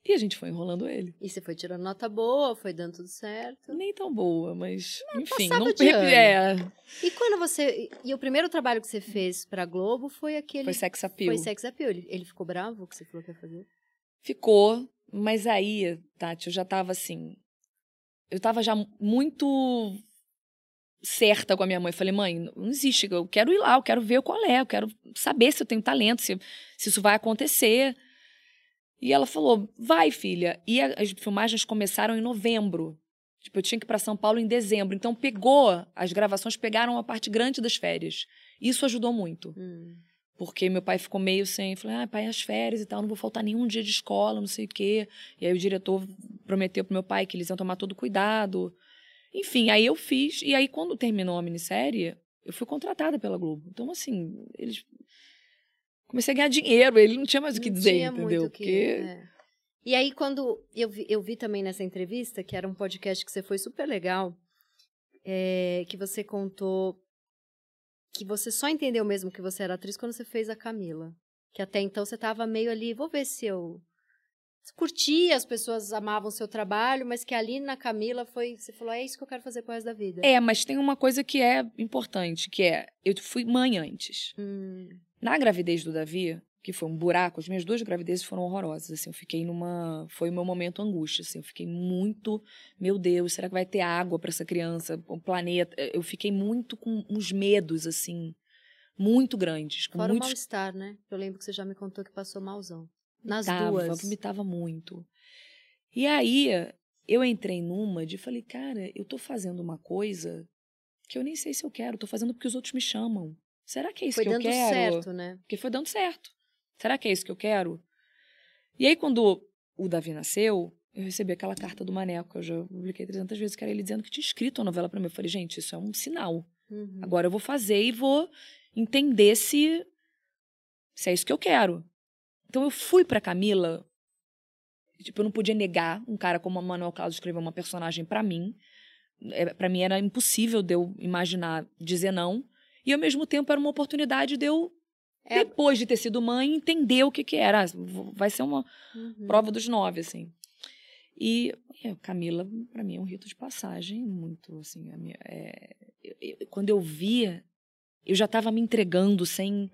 E a gente foi enrolando ele. E você foi tirando nota boa, foi dando tudo certo? Nem tão boa, mas não, enfim, não de é. E quando você e o primeiro trabalho que você fez para Globo foi aquele Foi Sex Appeal. Foi Sex Appeal. Ele, ele ficou bravo que você falou que ia fazer? Ficou, mas aí, Tati, eu já tava assim, eu tava já muito certa com a minha mãe. Falei, mãe, não existe, eu quero ir lá, eu quero ver qual é, eu quero saber se eu tenho talento, se, se isso vai acontecer. E ela falou: vai, filha. E as filmagens começaram em novembro. Tipo, eu tinha que ir para São Paulo em dezembro. Então, pegou, as gravações pegaram a parte grande das férias. Isso ajudou muito. Hum. Porque meu pai ficou meio sem. Falei, ah, pai, as férias e tal, não vou faltar nenhum dia de escola, não sei o quê. E aí o diretor prometeu pro meu pai que eles iam tomar todo cuidado. Enfim, aí eu fiz. E aí, quando terminou a minissérie, eu fui contratada pela Globo. Então, assim, eles comecei a ganhar dinheiro, ele não tinha mais o que dizer, entendeu? Que, Porque... É. E aí, quando eu vi, eu vi também nessa entrevista, que era um podcast que você foi super legal, é, que você contou que você só entendeu mesmo que você era atriz quando você fez a Camila. Que até então você estava meio ali, vou ver se eu curtia, as pessoas amavam o seu trabalho, mas que ali na Camila foi, você falou, é isso que eu quero fazer com o resto da vida. É, mas tem uma coisa que é importante, que é, eu fui mãe antes. Hum. Na gravidez do Davi, que foi um buraco, as minhas duas gravidezes foram horrorosas, assim, eu fiquei numa, foi o meu momento angústia, assim, eu fiquei muito, meu Deus, será que vai ter água para essa criança, o planeta, eu fiquei muito com uns medos, assim, muito grandes. Com Fora muitos... o mal-estar, né? Eu lembro que você já me contou que passou malzão. Nas tava, duas. Vomitava muito. E aí, eu entrei numa de, falei, cara, eu tô fazendo uma coisa que eu nem sei se eu quero, tô fazendo porque os outros me chamam. Será que é isso foi que eu quero? Foi dando certo, né? Porque foi dando certo. Será que é isso que eu quero? E aí, quando o Davi nasceu, eu recebi aquela carta do Maneco, que eu já publiquei 300 vezes, que era ele dizendo que tinha escrito a novela para mim. Eu falei, gente, isso é um sinal. Uhum. Agora eu vou fazer e vou entender se, se é isso que eu quero. Então eu fui para Camila, tipo, eu não podia negar um cara como o Manuel Carlos escrever uma personagem para mim. É, para mim era impossível de eu imaginar dizer não. E ao mesmo tempo era uma oportunidade de eu, é. depois de ter sido mãe, entender o que, que era. Ah, vai ser uma uhum. prova dos nove, assim. E é, Camila, para mim, é um rito de passagem muito, assim, minha, é, eu, eu, quando eu via, eu já estava me entregando sem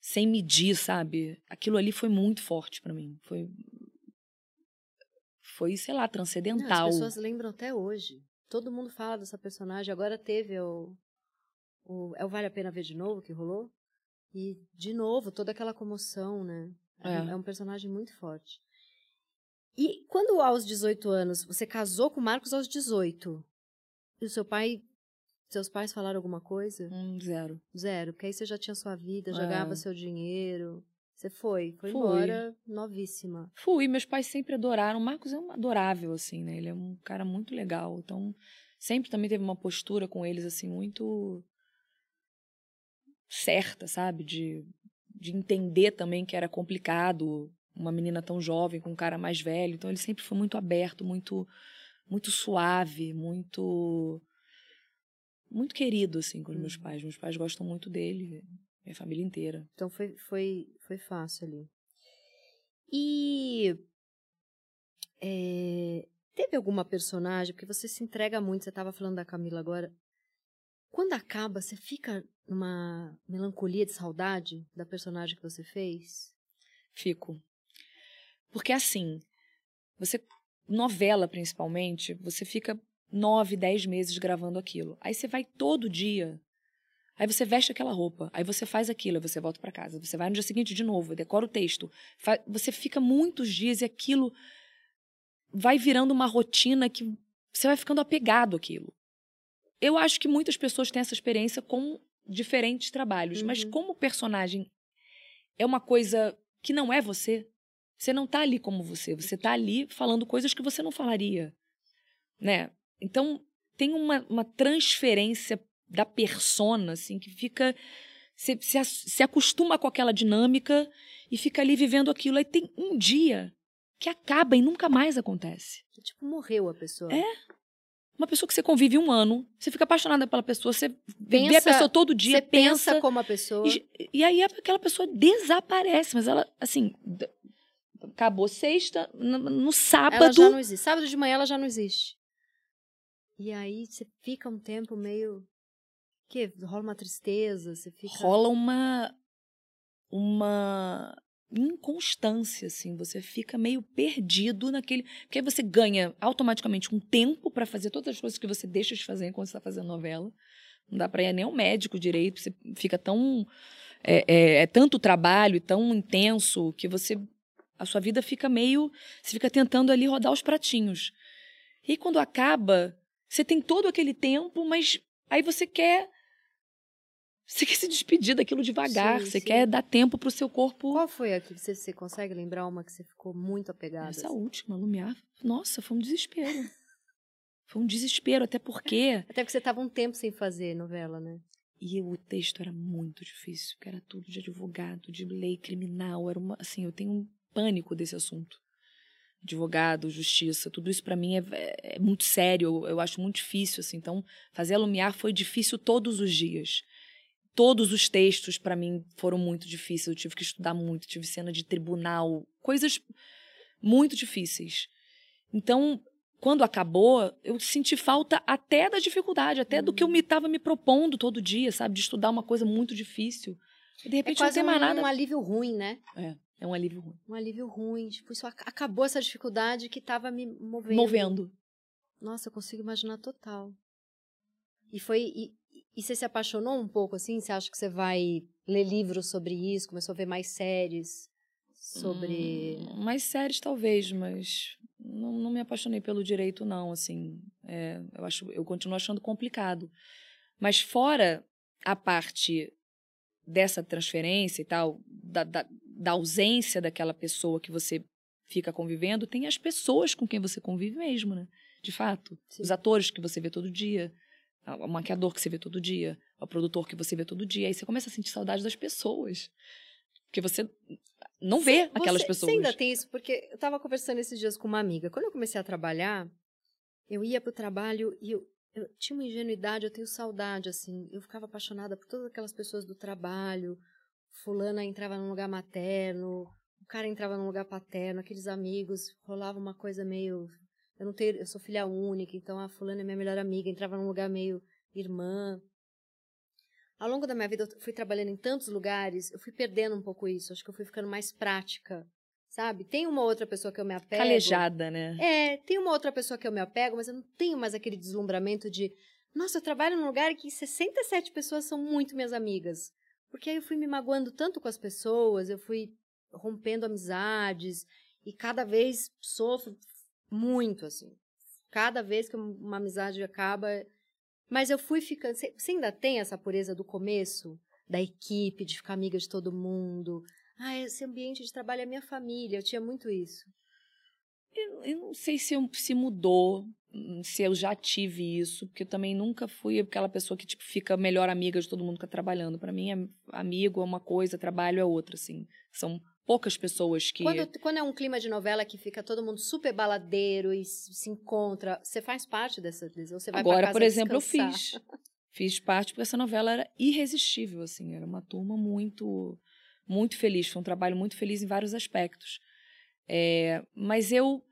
sem medir, sabe? Aquilo ali foi muito forte para mim. Foi foi, sei lá, transcendental. Não, as pessoas lembram até hoje. Todo mundo fala dessa personagem. Agora teve o o, é o Vale a Pena Ver de Novo que rolou. E, de novo, toda aquela comoção, né? É, é um personagem muito forte. E quando aos 18 anos, você casou com o Marcos aos 18, e o seu pai, seus pais falaram alguma coisa? Hum, zero. Zero, porque aí você já tinha sua vida, já é. ganhava seu dinheiro. Você foi, foi Fui. embora novíssima. Fui, meus pais sempre adoraram. O Marcos é um adorável, assim, né? Ele é um cara muito legal. Então, sempre também teve uma postura com eles, assim, muito certa, sabe? De, de entender também que era complicado uma menina tão jovem com um cara mais velho. Então, ele sempre foi muito aberto, muito, muito suave, muito. Muito querido, assim, com os meus Uhum. pais. Meus pais gostam muito dele, minha família inteira. Então foi, foi, foi fácil ali. E é, teve alguma personagem, porque você se entrega muito, você estava falando da Camila agora. Quando acaba, você fica numa melancolia de saudade da personagem que você fez? Fico. Porque assim, você. Novela, principalmente, você fica nove, dez meses gravando aquilo. Aí você vai todo dia. Aí você veste aquela roupa. Aí você faz aquilo, aí você volta pra casa. Você vai no dia seguinte de novo, decora o texto. Você fica muitos dias e aquilo vai virando uma rotina que você vai ficando apegado àquilo. Eu acho que muitas pessoas têm essa experiência com diferentes trabalhos, mas Uhum. como o personagem é uma coisa que não é você, você não tá ali como você, você tá ali falando coisas que você não falaria, né? Então, tem uma, uma transferência da persona, assim, que fica... Você se, as- se acostuma com aquela dinâmica e fica ali vivendo aquilo. Aí tem um dia que acaba e nunca mais acontece. Tipo, morreu a pessoa. É, Uma pessoa que você convive um ano, você fica apaixonada pela pessoa, você vê a Pensa- pessoa todo dia, Você pensa como a pessoa. e, e aí aquela pessoa desaparece, mas ela, assim, acabou sexta, no, no Ela sábado. já não existe. Sábado de manhã ela já não existe. E aí você fica um tempo meio. Que rola uma tristeza, você fica. rola uma uma inconstância assim, você fica meio perdido naquele, porque aí você ganha automaticamente um tempo para fazer todas as coisas que você deixa de fazer enquanto está fazendo novela. Não dá para ir nem ao médico direito, você fica tão é, é, é tanto trabalho e tão intenso que você a sua vida fica meio, você fica tentando ali rodar os pratinhos. E quando acaba, você tem todo aquele tempo, mas aí você quer você quer se despedir daquilo devagar, Sim, você sim. quer dar tempo pro seu corpo. Qual foi a que você, você consegue lembrar uma que você ficou muito apegada? Essa assim? última, Lumiar, nossa, foi um desespero. Foi um desespero, até porque. Até porque você tava um tempo sem fazer novela, né? E o texto era muito difícil, porque era tudo de advogado, de lei criminal, era uma, assim, eu tenho um pânico desse assunto. Advogado, justiça, tudo isso pra mim é, é- é muito sério, eu, eu acho muito difícil, assim. Então, fazer a Lumiar foi difícil todos os dias. Todos os textos pra mim foram muito difíceis, eu tive que estudar muito, tive cena de tribunal, coisas muito difíceis. Então, quando acabou, eu senti falta até da dificuldade, até do que eu me estava me propondo todo dia, sabe? De estudar uma coisa muito difícil. E de É repente não quase tem um, mais nada. um alívio ruim, né? É um alívio ruim. Um alívio ruim. Tipo, isso ac- acabou essa dificuldade que tava me movendo. Movendo. Nossa, eu consigo imaginar total. E foi. E, e você se apaixonou um pouco assim? Você acha que você vai ler livros sobre isso? Começou a ver mais séries sobre. Hum, mais séries, talvez, mas não, não me apaixonei pelo direito, não. Assim, é, eu, acho, eu continuo achando complicado. Mas fora a parte dessa transferência e tal, da, da, da ausência daquela pessoa que você fica convivendo, tem as pessoas com quem você convive mesmo, né? De fato. Sim. Os atores que você vê todo dia, o maquiador que você vê todo dia, o produtor que você vê todo dia. Aí você começa a sentir saudade das pessoas. Porque você não vê aquelas Você- pessoas. Você ainda tem isso? Porque eu tava conversando esses dias com uma amiga. Quando eu comecei a trabalhar, eu ia pro trabalho e eu, eu tinha uma ingenuidade, eu tenho saudade, assim. Eu ficava apaixonada por todas aquelas pessoas do trabalho. Fulana entrava num lugar materno, o cara entrava num lugar paterno, aqueles amigos, rolava uma coisa meio. Eu não tenho, eu sou filha única, então a fulana é minha melhor amiga, entrava num lugar meio irmã. Ao longo da minha vida, eu fui trabalhando em tantos lugares, eu fui perdendo um pouco isso. Acho que eu fui ficando mais prática, sabe? Tem uma outra pessoa que eu me apego. Calejada, né? É, tem uma outra pessoa que eu me apego, mas eu não tenho mais aquele deslumbramento de, nossa, eu trabalho num lugar que 67 pessoas são muito minhas amigas. Porque aí eu fui me magoando tanto com as pessoas, eu fui rompendo amizades e cada vez sofro muito, assim. Cada vez que uma amizade acaba. Mas eu fui ficando. Você ainda tem essa pureza do começo? Da equipe, de ficar amiga de todo mundo? ah, esse ambiente de trabalho é minha família. Eu tinha muito isso. Eu, eu não sei se, eu, se mudou, hum, se eu já tive isso, porque eu também nunca fui aquela pessoa que tipo fica melhor amiga de todo mundo que tá trabalhando. Para mim, amigo é uma coisa, trabalho é outra, assim. São poucas pessoas que. Quando, quando é um clima de novela que fica todo mundo super baladeiro e se encontra, você faz parte dessa ou você vai Agora, por exemplo, descansar? eu fiz. Fiz parte porque essa novela era irresistível, assim, era uma turma muito, muito feliz, foi um trabalho muito feliz em vários aspectos. É, mas eu,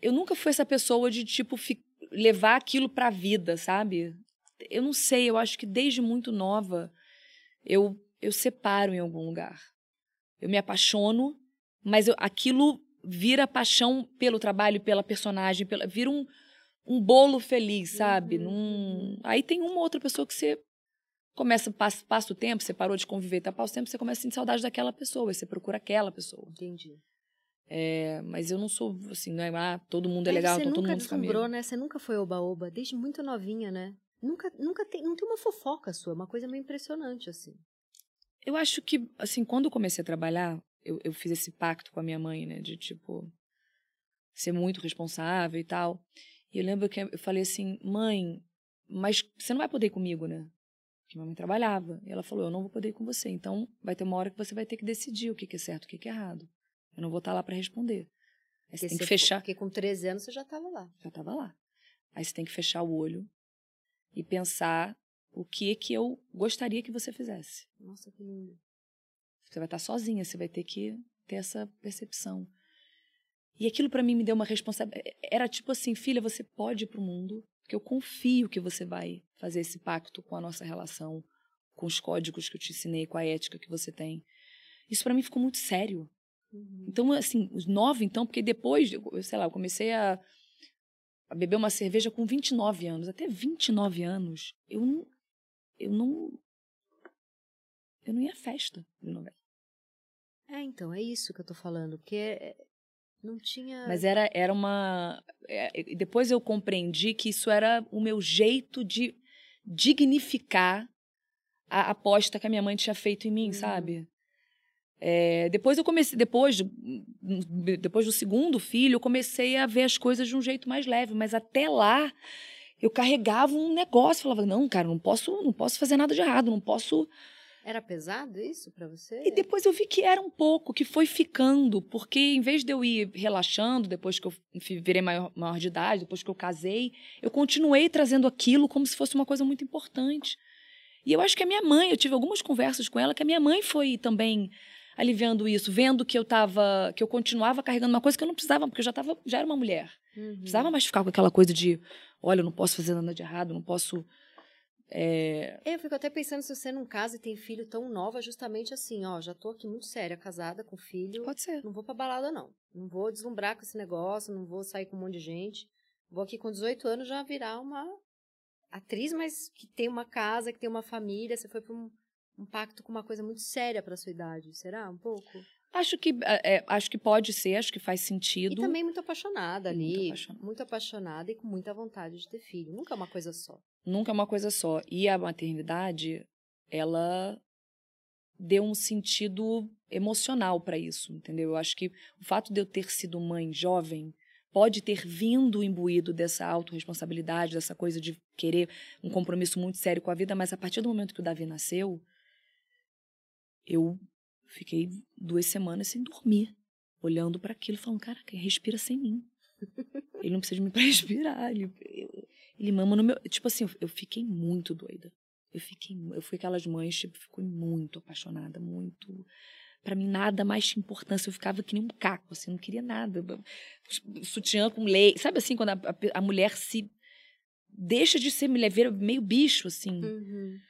eu nunca fui essa pessoa de tipo fi, levar aquilo para a vida, sabe? Eu não sei, eu acho que desde muito nova eu eu separo em algum lugar. Eu me apaixono, mas eu, aquilo vira paixão pelo trabalho, pela personagem, pela, vira um, um bolo feliz, sabe? Uhum. Num... Aí tem uma outra pessoa que você começa, passa, passa o tempo, você parou de conviver, tá passa o tempo, você começa a sentir saudade daquela pessoa, você procura aquela pessoa. Entendi. É, mas eu não sou assim, não é, ah, todo mundo é legal, todo mundo fica amigo. né? Você nunca foi oba-oba, desde muito novinha, né? Nunca, nunca tem, não tem uma fofoca sua, uma coisa meio impressionante, assim. Eu acho que, assim, quando eu comecei a trabalhar, eu, eu fiz esse pacto com a minha mãe, né? De, tipo, ser muito responsável e tal. E eu lembro que eu falei assim, mãe, mas você não vai poder ir comigo, né? Porque minha mãe trabalhava. E ela falou, eu não vou poder ir com você. Então, vai ter uma hora que você vai ter que decidir o que é certo, o que é errado. Eu não vou estar lá para responder. Aí você tem que fechar. Porque com 13 anos você já estava lá. Já estava lá. Aí você tem que fechar o olho e pensar o que que eu gostaria que você fizesse. Nossa, que lindo. Você vai estar sozinha, você vai ter que ter essa percepção. E aquilo para mim me deu uma responsabilidade. É, era tipo assim, filha, você pode ir pro mundo, porque eu confio que você vai fazer esse pacto com a nossa relação, com os códigos que eu te ensinei, com a ética que você tem. Isso para mim ficou muito sério. Uhum. Então, assim, os nove, então, porque depois, eu, sei lá, eu comecei a, a beber uma cerveja com 29 anos. Até 29 anos, eu não. Eu não. Eu não ia à festa de novela. É, então, é isso que eu tô falando. Porque é, não tinha. Mas era, era uma. É, depois eu compreendi que isso era o meu jeito de dignificar a aposta que a minha mãe tinha feito em mim, uhum. sabe? É, depois eu comecei, depois, depois do segundo filho, eu comecei a ver as coisas de um jeito mais leve, mas até lá eu carregava um negócio, falava, não, cara, não posso, não posso fazer nada de errado, não posso era pesado isso para você? E depois eu vi que era um pouco, que foi ficando, porque em vez de eu ir relaxando, depois que eu virei maior, maior de idade, depois que eu casei, eu continuei trazendo aquilo como se fosse uma coisa muito importante. E eu acho que a minha mãe, eu tive algumas conversas com ela, que a minha mãe foi também aliviando isso, vendo que eu tava, que eu continuava carregando uma coisa que eu não precisava, porque eu já tava, já era uma mulher. Uhum. Precisava mais ficar com aquela coisa de, olha, eu não posso fazer nada de errado, não posso é... Eu fico até pensando se você não casa e tem filho tão nova, justamente assim, ó, já tô aqui muito séria, casada com filho. Pode ser. Não vou pra balada, não. Não vou deslumbrar com esse negócio, não vou sair com um monte de gente. Vou aqui com 18 anos já virar uma atriz, mas que tem uma casa, que tem uma família. Você foi pra um, um pacto com uma coisa muito séria pra sua idade, será? Um pouco? Acho que, é, acho que pode ser, acho que faz sentido. E também muito apaixonada ali. Muito apaixonada. muito apaixonada e com muita vontade de ter filho. Nunca é uma coisa só. Nunca é uma coisa só. E a maternidade, ela deu um sentido emocional para isso, entendeu? Eu acho que o fato de eu ter sido mãe jovem pode ter vindo imbuído dessa autorresponsabilidade, dessa coisa de querer um compromisso muito sério com a vida, mas a partir do momento que o Davi nasceu, eu Fiquei duas semanas sem dormir, olhando para aquilo, falando: cara, quem respira sem mim. Ele não precisa de mim para respirar. Ele, ele mama no meu. Tipo assim, eu fiquei muito doida. Eu fiquei. Eu fui aquelas mães, tipo, fiquei muito apaixonada, muito. Para mim, nada mais tinha importância. Eu ficava que nem um caco, assim, não queria nada. Sutiã com leite. Sabe assim, quando a, a, a mulher se. Deixa de ser mulher, meio bicho, assim. Uhum.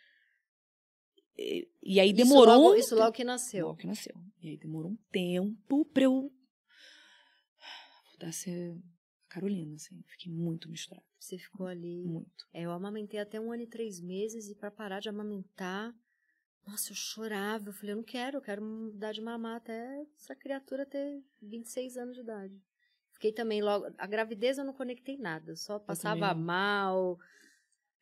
E, e aí demorou. Isso logo, isso logo que nasceu. Logo que nasceu. E aí demorou um tempo pra eu. Voltar a ser Carolina, assim. Fiquei muito misturada. Você ficou ali. Muito. É, eu amamentei até um ano e três meses e para parar de amamentar. Nossa, eu chorava. Eu falei, eu não quero, eu quero dar de mamar até essa criatura ter 26 anos de idade. Fiquei também logo. A gravidez eu não conectei nada, só passava mal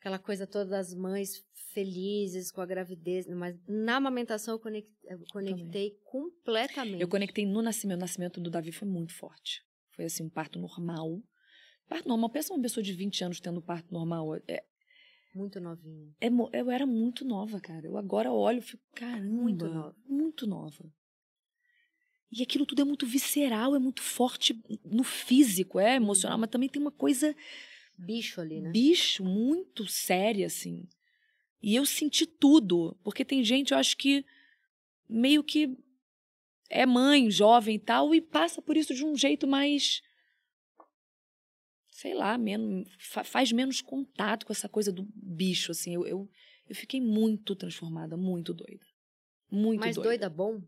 aquela coisa toda das mães felizes com a gravidez, mas na amamentação eu conectei, eu conectei completamente. Eu conectei no nascimento. O nascimento do Davi foi muito forte. Foi assim, um parto normal. Parto normal, pensa uma pessoa de 20 anos tendo parto normal. É, muito novinha. É, eu era muito nova, cara. Eu agora olho e fico, caramba. Muito nova. Muito nova. E aquilo tudo é muito visceral, é muito forte no físico, é emocional, uhum. mas também tem uma coisa. Bicho ali, né? Bicho, muito séria, assim. E eu senti tudo. Porque tem gente, eu acho que meio que é mãe, jovem e tal, e passa por isso de um jeito mais. Sei lá, menos, faz menos contato com essa coisa do bicho, assim. Eu, eu, eu fiquei muito transformada, muito doida. Muito Mas doida. doida bom?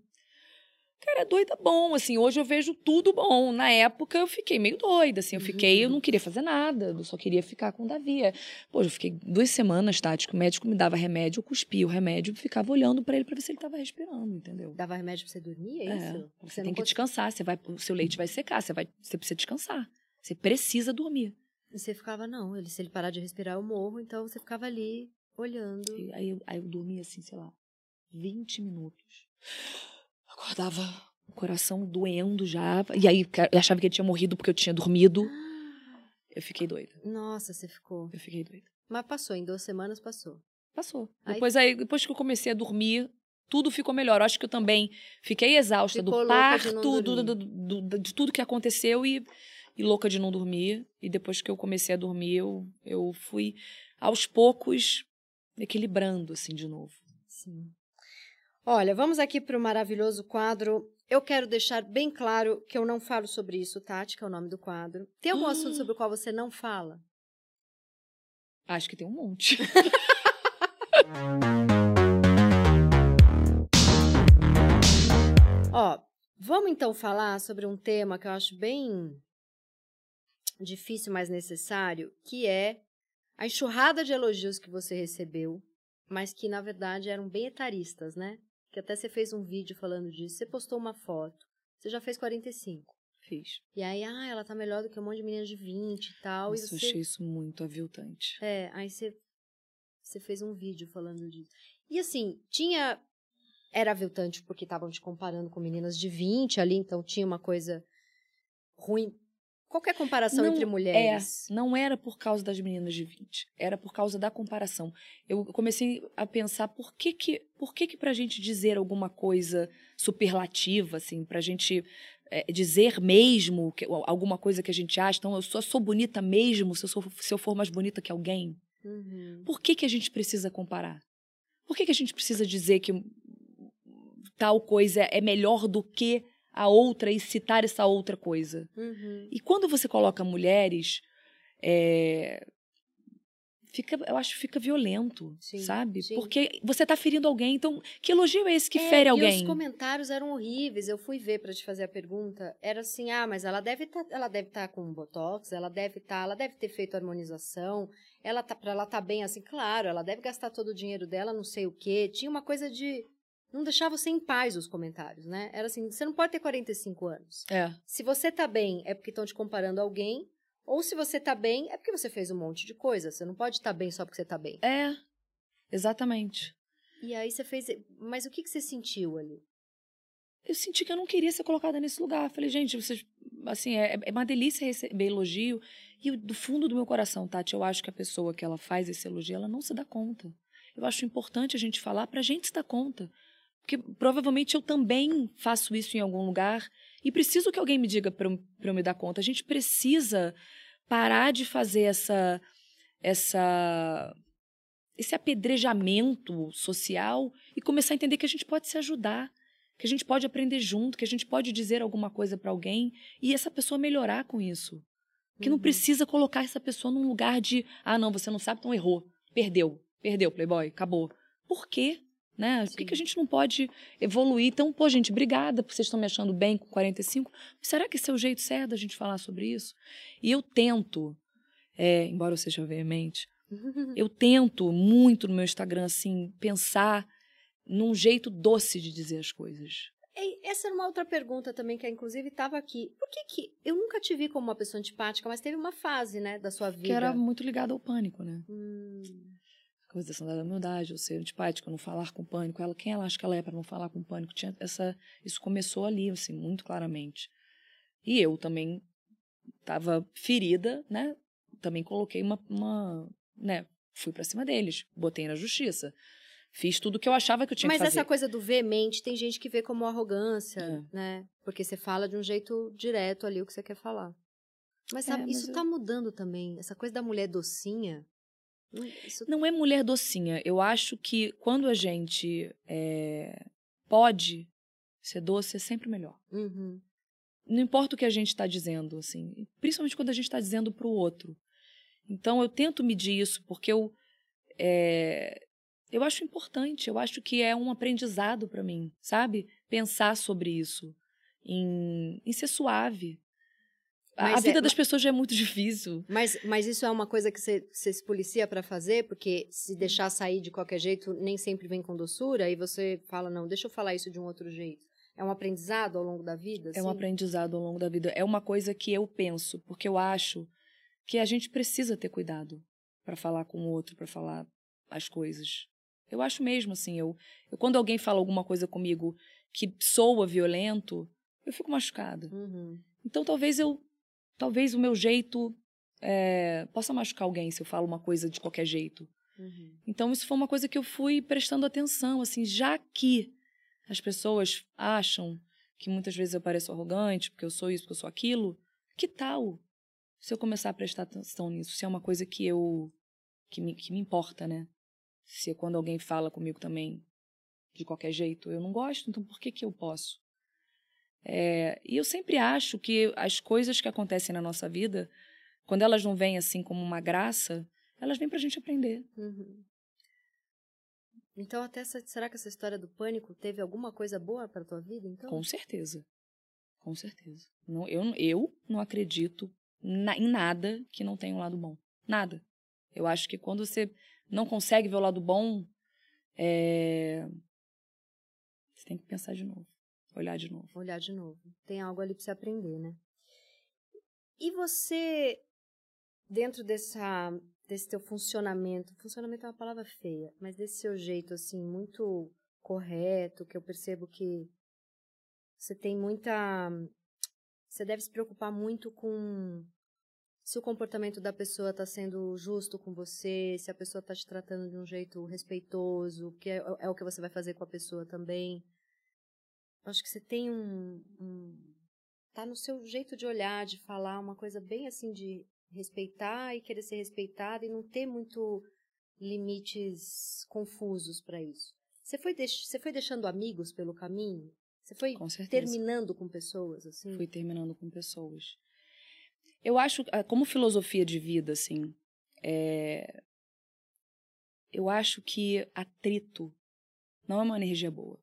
Cara, doida bom, assim, hoje eu vejo tudo bom. Na época eu fiquei meio doida, assim, eu fiquei, eu não queria fazer nada, eu só queria ficar com o Davi. É, pô, eu fiquei duas semanas, Tati, que o médico me dava remédio, eu cuspia o remédio e ficava olhando para ele para ver se ele tava respirando, entendeu? Dava remédio pra você dormir, é, é isso? Você, você tem que descansar, você vai, o seu leite vai secar, você, vai, você precisa descansar. Você precisa dormir. E você ficava, não, ele, se ele parar de respirar, eu morro, então você ficava ali olhando. E aí, aí eu dormia assim, sei lá, 20 minutos acordava o coração doendo já. E aí eu achava que ele tinha morrido porque eu tinha dormido. Eu fiquei doida. Nossa, você ficou. Eu fiquei doida. Mas passou, em duas semanas passou. Passou. Aí... Depois, aí, depois que eu comecei a dormir, tudo ficou melhor. Eu acho que eu também fiquei exausta ficou do parto, do, do, do, de tudo que aconteceu e, e louca de não dormir. E depois que eu comecei a dormir, eu, eu fui aos poucos equilibrando, assim, de novo. Sim. Olha, vamos aqui para o maravilhoso quadro. Eu quero deixar bem claro que eu não falo sobre isso, Tati, que é o nome do quadro. Tem algum assunto sobre o qual você não fala? Acho que tem um monte. Ó, vamos então falar sobre um tema que eu acho bem difícil, mas necessário, que é a enxurrada de elogios que você recebeu, mas que na verdade eram bem etaristas, né? Que até você fez um vídeo falando disso, você postou uma foto, você já fez 45. Fiz. E aí, ah, ela tá melhor do que um monte de meninas de 20 e tal. Nossa, e você... eu achei isso muito aviltante. É, aí você, você fez um vídeo falando disso. E assim, tinha. Era aviltante porque estavam te comparando com meninas de 20 ali, então tinha uma coisa ruim Qualquer comparação não, entre mulheres. É, não era por causa das meninas de 20, era por causa da comparação. Eu comecei a pensar por que que, por que, que pra gente dizer alguma coisa superlativa, assim, pra gente é, dizer mesmo que, alguma coisa que a gente acha, então eu só sou bonita mesmo se eu, sou, se eu for mais bonita que alguém. Uhum. Por que, que a gente precisa comparar? Por que, que a gente precisa dizer que tal coisa é melhor do que a outra e citar essa outra coisa. Uhum. E quando você coloca mulheres, é, fica, eu acho que fica violento, sim, sabe? Sim. Porque você está ferindo alguém. Então, que elogio é esse que é, fere alguém? Os comentários eram horríveis. Eu fui ver para te fazer a pergunta. Era assim: "Ah, mas ela deve tá, ela deve estar tá com botox, ela deve estar, tá, ela deve ter feito harmonização. Ela tá para ela tá bem assim, claro, ela deve gastar todo o dinheiro dela, não sei o quê. Tinha uma coisa de não deixava você em paz os comentários, né? Era assim, você não pode ter 45 anos. É. Se você tá bem, é porque estão te comparando a alguém, ou se você tá bem, é porque você fez um monte de coisa. Você não pode estar tá bem só porque você tá bem. É, exatamente. E aí você fez. Mas o que, que você sentiu ali? Eu senti que eu não queria ser colocada nesse lugar. Falei, gente, vocês. Assim, é, é uma delícia receber elogio. E do fundo do meu coração, Tati, eu acho que a pessoa que ela faz esse elogio, ela não se dá conta. Eu acho importante a gente falar pra gente se dar conta. Porque provavelmente eu também faço isso em algum lugar e preciso que alguém me diga para eu, me dar conta. A gente precisa parar de fazer essa essa esse apedrejamento social e começar a entender que a gente pode se ajudar, que a gente pode aprender junto, que a gente pode dizer alguma coisa para alguém e essa pessoa melhorar com isso. Que uhum. não precisa colocar essa pessoa num lugar de, ah, não, você não sabe, então errou, perdeu, perdeu, playboy, acabou. Por quê? Né? Por que, que a gente não pode evoluir? Então, pô, gente, obrigada por vocês estão me achando bem com 45. Mas será que esse é o jeito certo da gente falar sobre isso? E eu tento, é, embora eu seja veemente, eu tento muito no meu Instagram, assim, pensar num jeito doce de dizer as coisas. Essa era uma outra pergunta também, que inclusive estava aqui. Por que que... Eu nunca te vi como uma pessoa antipática, mas teve uma fase, né, da sua vida. Que era muito ligada ao pânico, né? Hum, A coisa da humildade, eu ser antipática, não falar com pânico. Ela, quem ela acha que ela é para não falar com pânico? Tinha essa, isso começou ali, assim, muito claramente. E eu também estava ferida, né? Também coloquei uma, uma né? Fui para cima deles, botei na justiça. Fiz tudo que eu achava que eu tinha Mas que fazer. essa coisa do veemente, tem gente que vê como arrogância, É. né? Porque você fala de um jeito direto ali o que você quer falar. Mas É, sabe, mas isso eu- tá mudando também. Essa coisa da mulher docinha. Isso... Não é mulher docinha. Eu acho que quando a gente é, pode ser doce, é sempre melhor. Uhum. Não importa o que a gente está dizendo, assim, principalmente quando a gente está dizendo para o outro. Então eu tento medir isso porque eu é, eu acho importante. Eu acho que é um aprendizado para mim, sabe? Pensar sobre isso, em, em ser suave. A, Mas a é- vida ma- das pessoas já é muito difícil. Mas, mas isso é uma coisa que você, se policia pra fazer, porque se deixar sair de qualquer jeito, nem sempre vem com doçura, e você fala, não, deixa eu falar isso de um outro jeito. É um aprendizado ao longo da vida? É um assim? aprendizado ao longo da vida. É uma coisa que eu penso, porque eu acho que a gente precisa ter cuidado para falar com o outro, para falar as coisas. Eu acho mesmo assim, eu, eu quando alguém fala alguma coisa comigo que soa violento, eu fico machucada. Uhum. Então talvez eu, talvez o meu jeito é, possa machucar alguém se eu falo uma coisa de qualquer jeito. Uhum. Então isso foi uma coisa que eu fui prestando atenção, assim, já que as pessoas acham que muitas vezes eu pareço arrogante, porque eu sou isso, porque eu sou aquilo, que tal se eu começar a prestar atenção nisso, se é uma coisa que eu que me, que me importa, né? Se é quando alguém fala comigo também de qualquer jeito, eu não gosto, então por que que eu posso? É, e eu sempre acho que as coisas que acontecem na nossa vida, quando elas não vêm assim como uma graça, elas vêm pra gente aprender. Uhum. Então, até essa, será que essa história do pânico teve alguma coisa boa pra tua vida, então? Com certeza. Com certeza. Não, eu, eu não acredito na- em nada que não tenha um lado bom. Nada. Eu acho que quando você não consegue ver o lado bom, é, você tem que pensar de novo. Olhar de novo. Olhar de novo. Tem algo ali pra você aprender, né? E você, dentro dessa, desse teu funcionamento, funcionamento é uma palavra feia, mas desse seu jeito, assim, muito correto, que eu percebo que você tem muita. Você deve se preocupar muito com se o comportamento da pessoa está sendo justo com você, se a pessoa está te tratando de um jeito respeitoso, que é, é o que você vai fazer com a pessoa também. Acho que você tem um, um. Tá no seu jeito de olhar, de falar, uma coisa bem assim de respeitar e querer ser respeitada e não ter muito limites confusos para isso. Você foi, deix... você foi deixando amigos pelo caminho? Você foi Com terminando com pessoas, assim? Fui terminando com pessoas. Eu acho, ah, como filosofia de vida, assim, é, eu acho que atrito não é uma energia boa.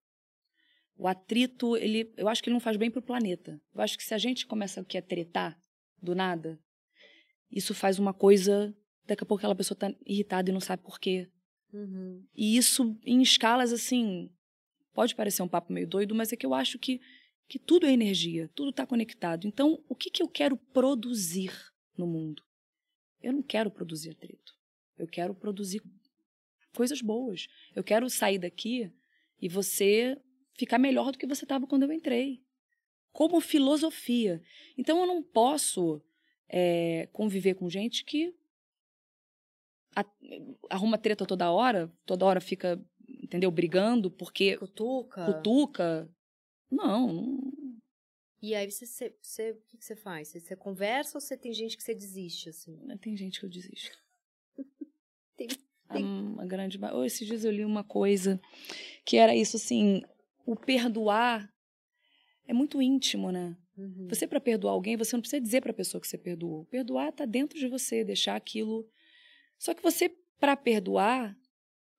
O atrito, ele, eu acho que ele não faz bem pro planeta. Eu acho que se a gente começa aqui a tretar do nada, isso faz uma coisa, daqui a pouco aquela pessoa tá irritada e não sabe por quê. Uhum. E isso em escalas assim, pode parecer um papo meio doido, mas é que eu acho que, que tudo é energia, tudo está conectado. Então, o que, que eu quero produzir no mundo? Eu não quero produzir atrito. Eu quero produzir coisas boas. Eu quero sair daqui e você ficar melhor do que você estava quando eu entrei. Como filosofia. Então, eu não posso é, conviver com gente que a- arruma treta toda hora, toda hora fica, entendeu, brigando porque Cutuca. cutuca. Não, não, E aí você, você, você- o que, que você faz? Você, você conversa ou você tem gente que você desiste, assim? tem gente que eu desisto. Tem- tem- a grande. Oh, esses dias eu li uma coisa que era isso assim: o perdoar é muito íntimo, né? Uhum. Você, para perdoar alguém, você não precisa dizer para a pessoa que você perdoou. Perdoar está dentro de você, deixar aquilo. Só que você, para perdoar,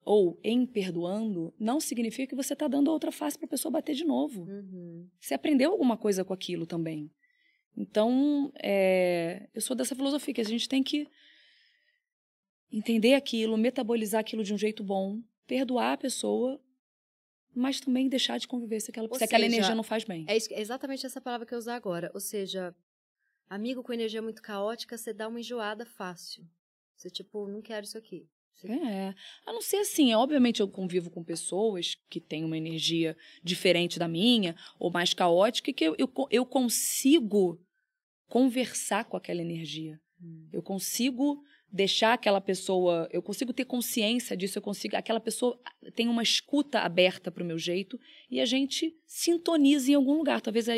ou em perdoando, não significa que você está dando outra face para a pessoa bater de novo. Uhum. Você aprendeu alguma coisa com aquilo também. Então, é, eu sou dessa filosofia que a gente tem que entender aquilo, metabolizar aquilo de um jeito bom, perdoar a pessoa mas também deixar de conviver se aquela, se aquela seja, energia não faz bem. É, isso- é exatamente essa palavra que eu usar agora. Ou seja, amigo com energia muito caótica, você dá uma enjoada fácil. Você, tipo, não quero isso aqui. Você- É. A não ser assim, obviamente eu convivo com pessoas que têm uma energia diferente da minha, ou mais caótica, e que eu, eu, eu consigo conversar com aquela energia. Hum. Eu consigo deixar aquela pessoa, eu consigo ter consciência disso, eu consigo, aquela pessoa tem uma escuta aberta para o meu jeito e a gente sintoniza em algum lugar. Talvez a,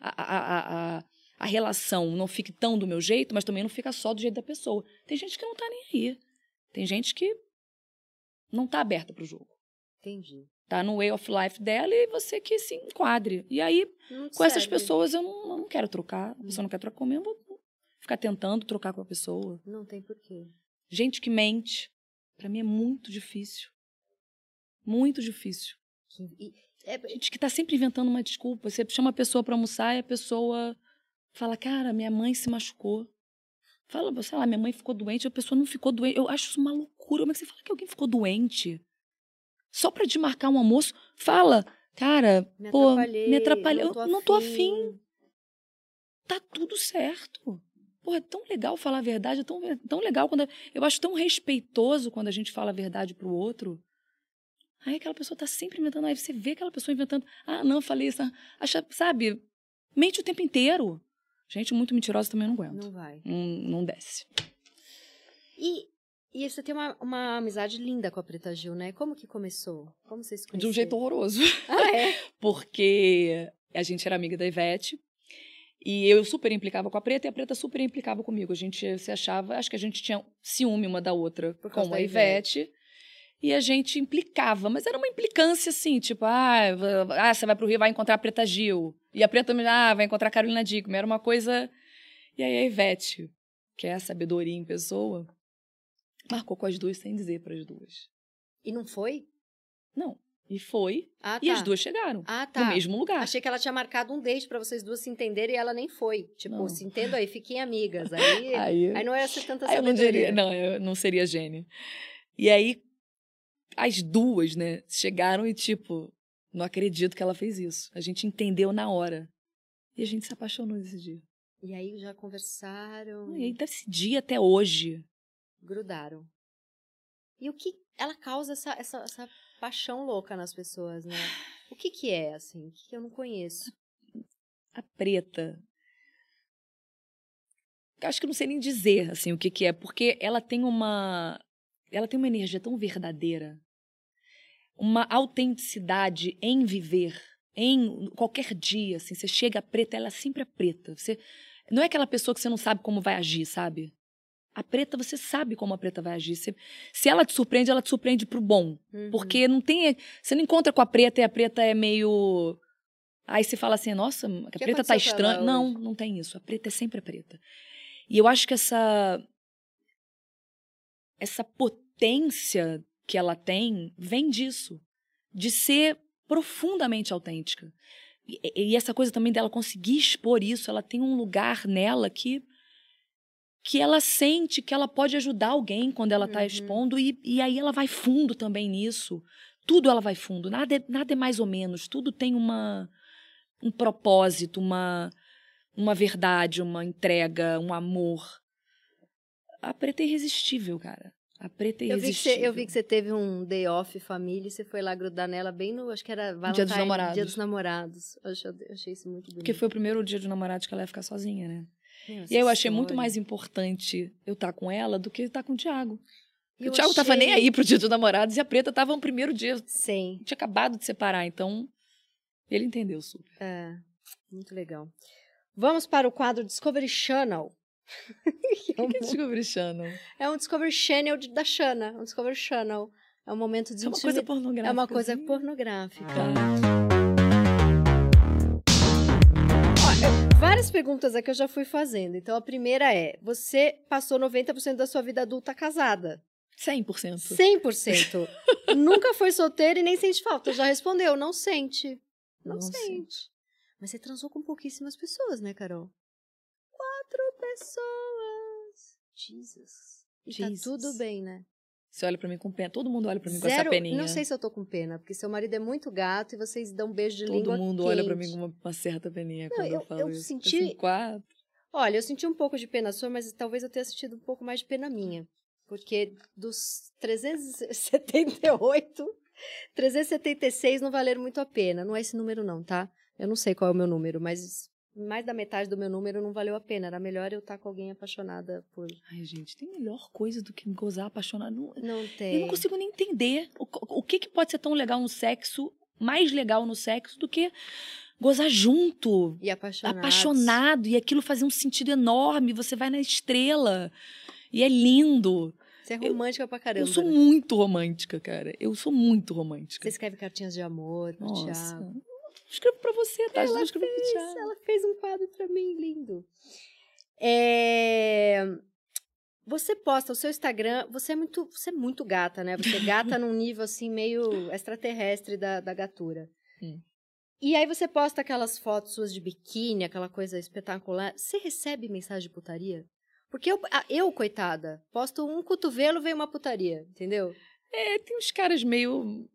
a, a, a, relação não fique tão do meu jeito, mas também não fica só do jeito da pessoa. Tem gente que não tá nem aí. Tem gente que não tá aberta para o jogo. Entendi. Tá no way of life dela e você que se enquadre. E aí Não com essas serve. pessoas eu não, eu não quero trocar. A pessoa não quer trocar comigo, eu vou ficar tentando trocar com a pessoa. Não tem porquê. Gente que mente, pra mim é muito difícil. Muito difícil. E- é- Gente que tá sempre inventando uma desculpa. Você chama a pessoa pra almoçar e a pessoa fala: Cara, minha mãe se machucou. Fala, sei lá, minha mãe ficou doente, a pessoa não ficou doente. Eu acho isso uma loucura. Como é que você fala que alguém ficou doente? Só pra desmarcar um almoço, fala, cara, me pô, atrapalhei. me atrapalhei. Não Eu tô não tô afim. afim. Tá tudo certo. Pô, é tão legal falar a verdade, é tão, é tão legal quando. Eu acho tão respeitoso quando a gente fala a verdade pro outro. Aí aquela pessoa tá sempre inventando, aí você vê aquela pessoa inventando, ah, não, falei isso, ah, acha, sabe? Mente o tempo inteiro. Gente muito mentirosa também não aguento. Não vai. Não, não desce. E, e você tem uma, uma amizade linda com a Preta Gil, né? Como que começou? Como vocês se De um conheceram? jeito horroroso. Ah, é? porque a gente era amiga da Ivete. E eu super implicava com a Preta e a Preta super implicava comigo. A gente se achava, acho que a gente tinha ciúme uma da outra Por com a Ivete. E a gente implicava, mas era uma implicância assim, tipo, ah, ah, você vai pro Rio, vai encontrar a Preta Gil. E a Preta, ah, vai encontrar a Carolina Dickman. Era uma coisa. E aí a Ivete, que é a sabedoria em pessoa, marcou com as duas sem dizer para as duas. E não foi? Não. E foi. Ah, E tá. as duas chegaram. Ah, tá. No mesmo lugar. Achei que ela tinha marcado um date pra vocês duas se entenderem e ela nem foi. Tipo, Não. se entendo aí, fiquem amigas. Aí, Aí, aí não ia ser tanta Aí eu não diria, não, eu não seria gênio. E aí, as duas, né, chegaram e, tipo, não acredito que ela fez isso. A gente entendeu na hora. E a gente se apaixonou nesse dia. E aí já conversaram, E aí, desse dia até hoje. grudaram. E o que ela causa essa, essa, essa paixão louca nas pessoas, né? O que que é, assim? O que, que eu não conheço? A preta. Acho que não sei nem dizer, assim, o que que é. Porque ela tem uma... Ela tem uma energia tão verdadeira. Uma autenticidade em viver. Em qualquer dia, assim. Você chega preta, ela sempre é preta. Você... Não é aquela pessoa que você não sabe como vai agir, sabe? A preta, você sabe como a preta vai agir. Você- Se ela te surpreende, ela te surpreende pro bom. Uhum. Porque não tem. Você não encontra com a preta e a preta é meio. Aí você fala assim, nossa, a que preta tá estranha. Não, não tem isso. A preta é sempre a preta. E eu acho que essa. Essa potência que ela tem vem disso. De ser profundamente autêntica. E, e essa coisa também dela conseguir expor isso, ela tem um lugar nela que. Que ela sente que ela pode ajudar alguém quando ela tá Uhum. expondo, e, e aí ela vai fundo também nisso. Tudo ela vai fundo, nada é, nada é mais ou menos, tudo tem uma, um propósito, uma, uma verdade, uma entrega, um amor. A preta é irresistível, cara. A preta é Eu vi, que irresistível. você, eu vi que você teve um day off família e você foi lá grudar nela bem no. Acho que era Dia dos Valentine, Namorados. Dia dos Namorados. Eu achei, eu achei isso muito bonito. Porque foi o primeiro dia de namorados que ela ia ficar sozinha, né? E aí eu achei muito mais importante eu estar com ela do que estar com o eu o Thiago tava achei- nem aí pro dia dos namorados e a preta tava no primeiro dia. Sim, Tinha acabado de separar, então ele entendeu super. é. Muito legal. Vamos para o quadro Discovery Channel. Que é O um- que é Discovery Channel? É um Discovery Channel de- da Xana. Um Discovery Channel. É um momento de É uma coisa pornográfica. É uma coisa assim. pornográfica. Tá. Várias perguntas aqui eu já fui fazendo. Então, a primeira é: você passou 90% da sua vida adulta casada? 100%. 100%. Nunca foi solteira e nem sente falta. Já respondeu, não sente. Não, Não sente. sente. Mas você transou com pouquíssimas pessoas, né, Carol? Quatro pessoas. Jesus. E Jesus. tá tudo bem, né? Você olha pra mim com pena. Todo mundo olha pra mim com Zero, essa peninha. Não sei se eu tô com pena, porque seu marido é muito gato e vocês dão um beijo de Todo língua mundo quente. olha pra mim com uma, uma certa peninha Não, quando eu, eu- falo eu isso. senti- Assim, quatro. Olha, eu senti um pouco de pena sua, mas talvez eu tenha sentido um pouco mais de pena minha. Porque dos 378, 376 não valeram muito a pena. Não é esse número não, tá? Eu não sei qual é o meu número, mas mais da metade do meu número não valeu a pena. Era melhor eu estar com alguém apaixonada por... Ai, gente, tem melhor coisa do que me gozar apaixonado. Não- Não tem. Eu não consigo nem entender o, o que, que pode ser tão legal no sexo, mais legal no sexo, do que gozar junto, E apaixonado. apaixonado, e aquilo fazer um sentido enorme. Você vai na estrela. E é lindo. Você é romântica pra caramba. eu sou né? muito romântica, cara. Eu sou muito romântica. Você escreve cartinhas de amor pro Nossa. Thiago. Escrevo pra você, tá? Ela Eu escrevo fez, Thiago. ela fez um quadro pra mim lindo. É, Você posta o seu Instagram, você é muito, você é muito gata, né? Você é gata num nível assim meio extraterrestre da, da gatura. Hum. E aí você posta aquelas fotos suas de biquíni, aquela coisa espetacular. Você recebe mensagem de putaria? Porque eu, eu coitada, posto um cotovelo, vem uma putaria, entendeu? É, tem uns caras meio.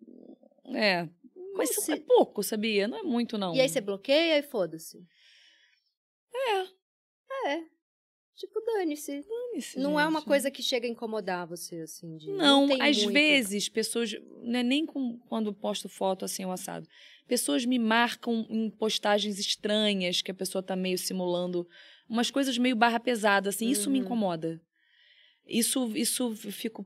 É. Mas se- é pouco, sabia? Não é muito, não. E aí você bloqueia e foda-se. É. É. Tipo, dane-se. Dane-se, Não é uma gente. coisa que chega a incomodar você, assim. De, Não, tem às muito. vezes, pessoas. Não é nem com, quando posto foto assim, o assado. Pessoas me marcam em postagens estranhas, que a pessoa tá meio simulando. Umas coisas meio barra pesada, assim. Isso me Uhum. incomoda. Isso, isso eu fico.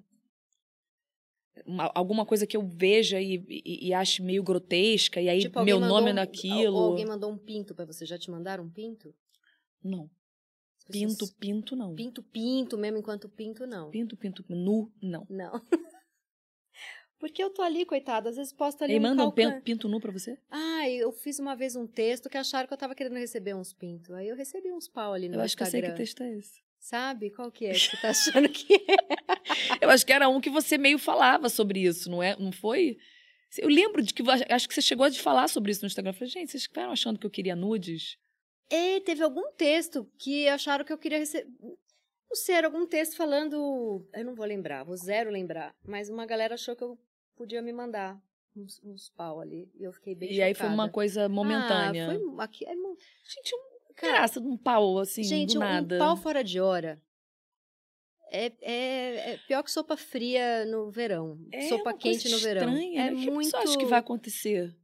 Uma- alguma coisa que eu veja e, e, e ache meio grotesca, e aí Tipo, meu nome um- naquilo. Ou alguém mandou um pinto pra você. Já te mandaram um pinto? Não. Pessoas- Pinto, pinto, não. Pinto, pinto, mesmo enquanto pinto, não. Pinto, pinto, nu, não. Não. Porque eu tô ali, coitada, às vezes posto ali E um mandam calcan- pinto, pinto nu pra você? Ah, eu fiz uma vez um texto que acharam que eu tava querendo receber uns pintos. Aí eu recebi uns pau ali no Eu acho que eu sei Instagram. que texto é esse. Sabe? Qual que é que você tá achando que é? Eu acho que era um que você meio falava sobre isso, não é? Não foi? Eu lembro de que acho que você chegou a de falar sobre isso no Instagram. Eu falei, gente, vocês ficaram achando que eu queria nudes? É, teve algum texto que acharam que eu queria receber. Não sei, era algum texto falando. Eu não vou lembrar, vou zero lembrar. Mas uma galera achou que eu podia me mandar uns, uns pau ali. E eu fiquei bem e aí foi uma chocada. coisa momentânea. Ah, foi aqui, é Gente, um graça de um pau, assim, gente, do um nada. pau fora de hora. É, é, é pior que sopa fria no verão. é sopa quente no verão. estranha, é né? O que muito. pessoa acha que vai acontecer?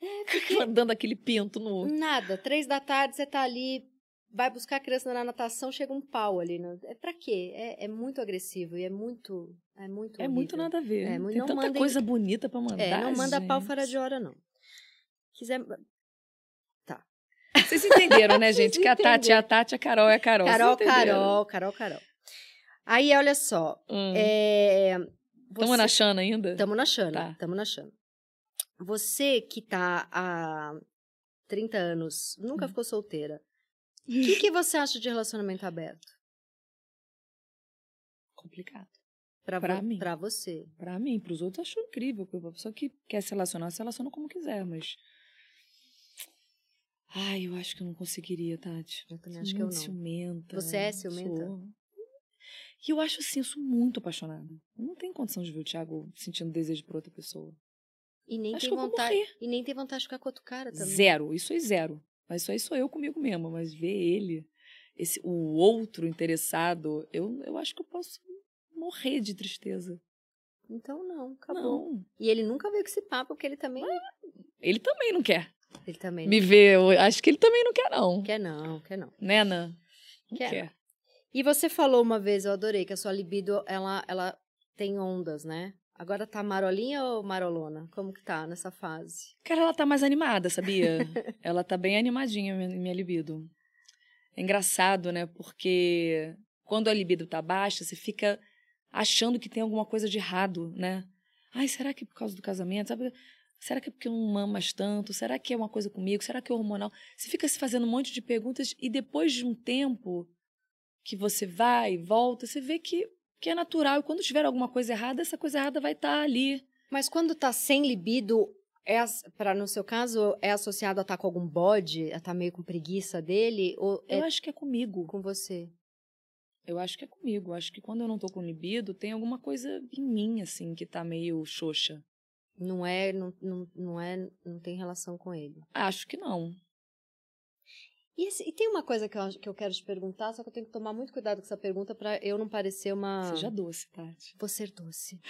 Dando aquele pinto no... Nada. Três da tarde, você tá ali, vai buscar a criança na natação, chega um pau ali. No... É pra quê? É, é muito agressivo e é muito. É muito. É muito nada a ver. É, Tem não tanta coisa bonita pra mandar, É, não manda pau gente. fora de hora, não. Quiser. Vocês entenderam, né, gente? Que a Tati é a. Tati, a Carol é a Carol. Carol? Carol, Carol, Carol. Aí, olha só. Hum. É. Estamos você- na Xana ainda? Tamo na Xana. Tá. Tamo na Xana. Você que tá há 30 anos, nunca Hum. ficou solteira. O que, que você acha de relacionamento aberto? Complicado. Pra, Pra mim. pra você. Pra mim, pros outros, acho incrível. porque A pessoa que quer se relacionar, se relaciona como quiser, mas. Ai, eu acho que eu não conseguiria, Tati. Eu também acho que eu não. ciumenta. Você é ciumenta? Sou. E eu acho assim, eu sou muito apaixonada. Eu não tenho condição de ver o Thiago sentindo desejo por outra pessoa. E nem Acho tem vontade. E nem tem vontade de ficar com outro cara também. Zero. Isso aí, zero. Mas isso aí sou eu comigo mesma. Mas ver ele, esse, o outro interessado, eu, eu acho que eu posso morrer de tristeza. Então não, acabou. Não. E ele nunca veio com esse papo, porque ele também. Ele também não quer Ele também. me. Eu acho que ele também não quer, não. Quer, não, quer não. Né, Ana? Não Quer. quer. E você falou uma vez, eu adorei, que a sua libido, ela, ela tem ondas, né? Agora tá marolinha ou marolona? Como que tá nessa fase? Cara, ela tá mais animada, sabia? ela tá bem animadinha, minha, minha libido. É engraçado, né? Porque quando a libido tá baixa, você fica achando que tem alguma coisa de errado, né? Ai, será que é por causa do casamento? Sabe? Será que é porque eu não amo mais tanto? Será que é uma coisa comigo? Será que é hormonal? Você fica se fazendo um monte de perguntas e depois de um tempo que você vai e volta, você vê que, que é natural. E quando tiver alguma coisa errada, essa coisa errada vai estar ali. Mas quando tá sem libido, é para no seu caso, é associado a estar com algum bode, a estar meio com preguiça dele, ou é Eu acho que é comigo. com você? Eu acho que é comigo. Eu acho que quando eu não tô com libido, tem alguma coisa em mim, assim, que tá meio xoxa. Não é, não, não, não é, não tem relação com ele. Acho que não. E, esse, e tem uma coisa que eu, que eu quero te perguntar, só que eu tenho que tomar muito cuidado com essa pergunta para eu não parecer uma. Seja doce, Tati. Vou ser doce.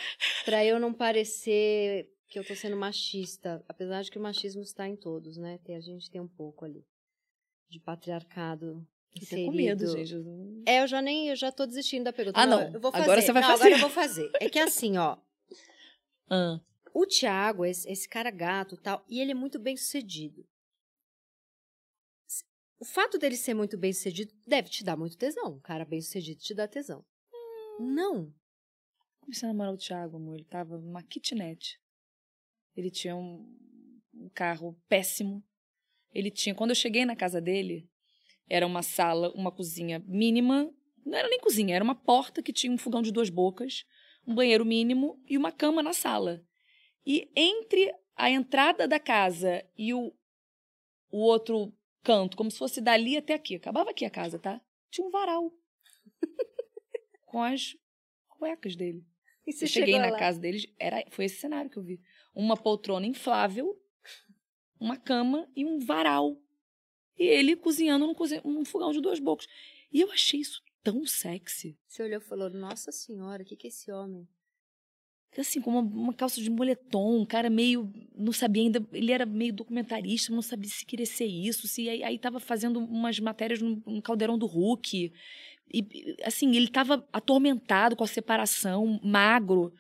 para eu não parecer que eu tô sendo machista, apesar de que o machismo está em todos, né? Tem, a gente tem um pouco ali de patriarcado Fiquei com medo, gente. É, eu já nem, eu já tô desistindo da pergunta. Ah, não. não eu vou fazer. Agora você vai não, fazer. Agora eu vou fazer. É que assim, ó. Ah. O Thiago, esse, esse cara gato tal, e ele é muito bem sucedido. O fato dele ser muito bem sucedido deve te dar muito tesão. Um cara bem sucedido te dá tesão. Hum. Não. Comecei a namorar o Thiago, amor. Ele tava numa kitnet. Ele tinha um, um carro péssimo. Ele tinha. Quando eu cheguei na casa dele, era uma sala, uma cozinha mínima. Não era nem cozinha, era uma porta que tinha um fogão de duas bocas, um banheiro mínimo e uma cama na sala. E entre a entrada da casa e o, o outro canto, como se fosse dali até aqui, acabava aqui a casa, tá? Tinha um varal. com as cuecas dele. E você eu cheguei na lá? casa deles, era, foi esse cenário que eu vi. Uma poltrona inflável, uma cama e um varal e ele cozinhando num, cozinha, num fogão de duas bocas. E eu achei isso tão sexy. Você olhou e falou: Nossa Senhora, o que, que é esse homem? Assim, com uma, uma, calça de moletom, um cara meio. Não sabia ainda. Ele era meio documentarista, não sabia se queria ser isso. se Aí, aí tava fazendo umas matérias no, no caldeirão do Hulk. E, assim, ele tava atormentado com a separação, magro.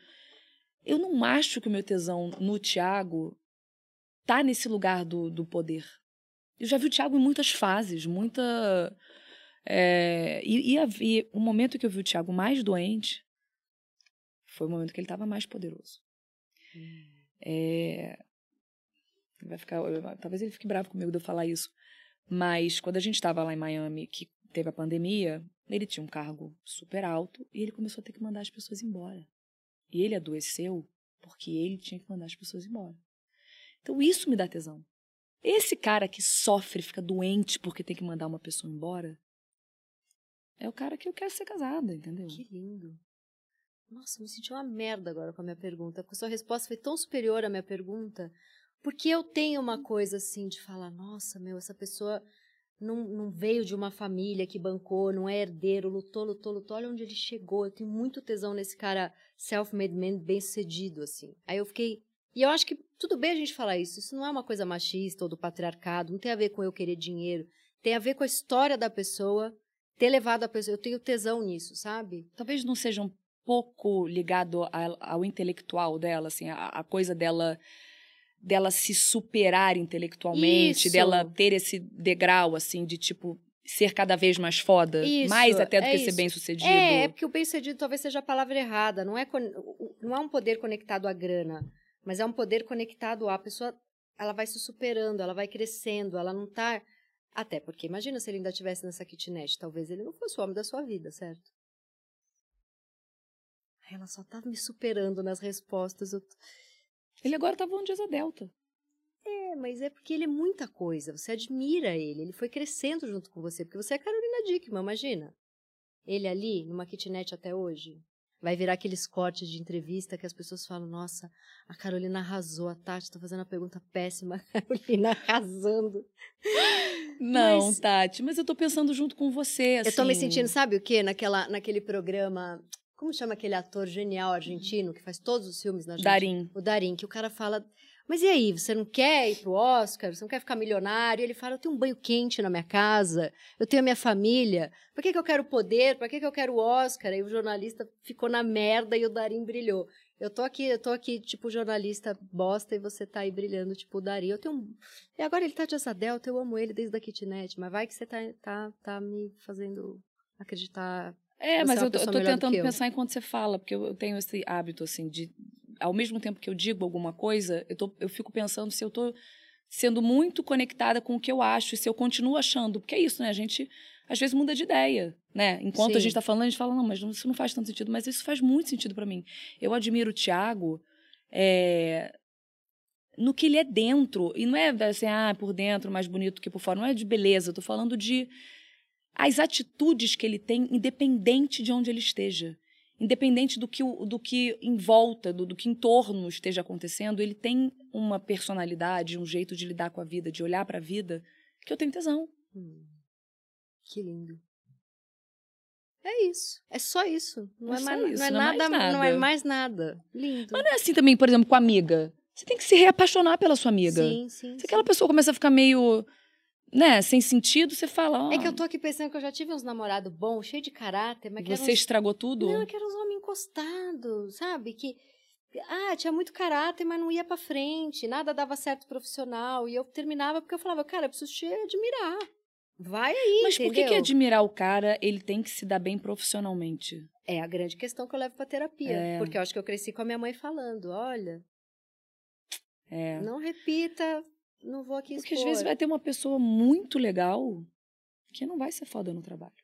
Eu não acho que o meu tesão no Tiago tá nesse lugar do, do poder. Eu já vi o Thiago em muitas fases, muita. É, e, e, o momento que eu vi o Thiago mais doente foi o momento que ele estava mais poderoso. Hum. É, vai ficar, talvez ele fique bravo comigo de eu falar isso, mas quando a gente estava lá em Miami, que teve a pandemia, ele tinha um cargo super alto e ele começou a ter que mandar as pessoas embora. E ele adoeceu porque ele tinha que mandar as pessoas embora. Então isso me dá tesão. Esse cara que sofre, fica doente porque tem que mandar uma pessoa embora, é o cara que eu quero ser casada, entendeu? Que lindo. Nossa, me senti uma merda agora com a minha pergunta, porque sua resposta foi tão superior à minha pergunta, porque eu tenho uma coisa assim de falar, nossa, meu, essa pessoa não, não veio de uma família que bancou, não é herdeiro, lutou, lutou, lutou, olha onde ele chegou, eu tenho muito tesão nesse cara self-made man, bem sucedido, assim. Aí eu fiquei, e eu acho que tudo bem a gente falar isso. Isso não é uma coisa machista ou do patriarcado. Não tem a ver com eu querer dinheiro. Tem a ver com a história da pessoa, ter levado a pessoa. Eu tenho tesão nisso, sabe? Talvez não seja um pouco ligado ao, ao intelectual dela, assim, a, a, coisa dela dela se superar intelectualmente, isso. dela ter esse degrau assim de tipo ser cada vez mais foda, isso, mais até do é que isso. ser bem sucedido. É, é porque o bem sucedido talvez seja a palavra errada. Não é não é um poder conectado à grana. Mas é um poder conectado à pessoa, ela vai se superando, ela vai crescendo, ela não tá. Até porque, imagina se ele ainda estivesse nessa kitnet, talvez ele não fosse o homem da sua vida, certo? Ela só tá me superando nas respostas. Eu... Ele agora tá voando de asa delta. É, mas é porque ele é muita coisa. Você admira ele. Ele foi crescendo junto com você. Porque você é Carolina Dickman, imagina. Ele ali, numa kitnet até hoje. Vai virar aqueles cortes de entrevista que as pessoas falam: Nossa, a Carolina arrasou, a Tati tá fazendo uma pergunta péssima, a Carolina arrasando. Não, mas, Tati, mas eu tô pensando junto com você. Assim... Eu tô me assim. sentindo, sabe o quê? Naquela, naquele programa. Como chama aquele ator genial argentino que faz todos os filmes na Argentina? Darim. O Darim, que o cara fala mas e aí, você não quer ir pro Oscar? Você não quer ficar milionário? Ele fala: eu tenho um banho quente na minha casa, eu tenho a minha família. Por que, que eu quero poder? Por que, que eu quero o Oscar? Aí o jornalista ficou na merda e o Darim brilhou. Eu tô aqui, eu tô aqui, tipo, jornalista bosta e você tá aí brilhando, tipo, o Darim. Eu tenho um... E agora ele tá de asa delta, eu amo ele desde a kitnet, mas vai que você tá, tá, tá me fazendo acreditar. É, mas é eu tô, eu tô tentando pensar enquanto você fala, porque eu tenho esse hábito, assim, de ao mesmo tempo que eu digo alguma coisa, eu, tô, eu fico pensando se eu estou sendo muito conectada com o que eu acho e se eu continuo achando. Porque é isso, né? A gente às vezes muda de ideia, né? Enquanto Sim. a gente está falando, a gente fala, não, mas isso não faz tanto sentido. Mas isso faz muito sentido para mim. Eu admiro o Tiago é, no que ele é dentro. E não é assim, ah, por dentro mais bonito que por fora. Não é de beleza. Eu tô falando de as atitudes que ele tem, independente de onde ele esteja. Independente do que, do que em volta, do, do que em torno esteja acontecendo, ele tem uma personalidade, um jeito de lidar com a vida, de olhar para a vida, que eu tenho tesão. Hum, que lindo. É isso. É só isso. Não é, É mais, isso, não é não é nada, mais não é nada. mais nada. Lindo. Mas não é assim também, por exemplo, com a amiga. Você tem que se reapaixonar pela sua amiga. Sim, sim. Se sim. aquela pessoa começa a ficar meio, né, sem sentido, você fala, ó, É que eu tô aqui pensando que eu já tive uns namorados bons, cheio de caráter, mas você uns... estragou tudo? Não, que eram uns homens encostados, sabe? Que, ah, tinha muito caráter, mas não ia pra frente, nada dava certo profissional. E eu terminava porque eu falava, cara, eu preciso te admirar. Vai aí, Mas por que, entendeu? que admirar o cara, ele tem que se dar bem profissionalmente? É a grande questão que eu levo pra terapia. É. Porque eu acho que eu cresci com a minha mãe falando, olha, É. não repita, não vou aqui Porque às expor. vezes vai ter uma pessoa muito legal que não vai ser foda no trabalho.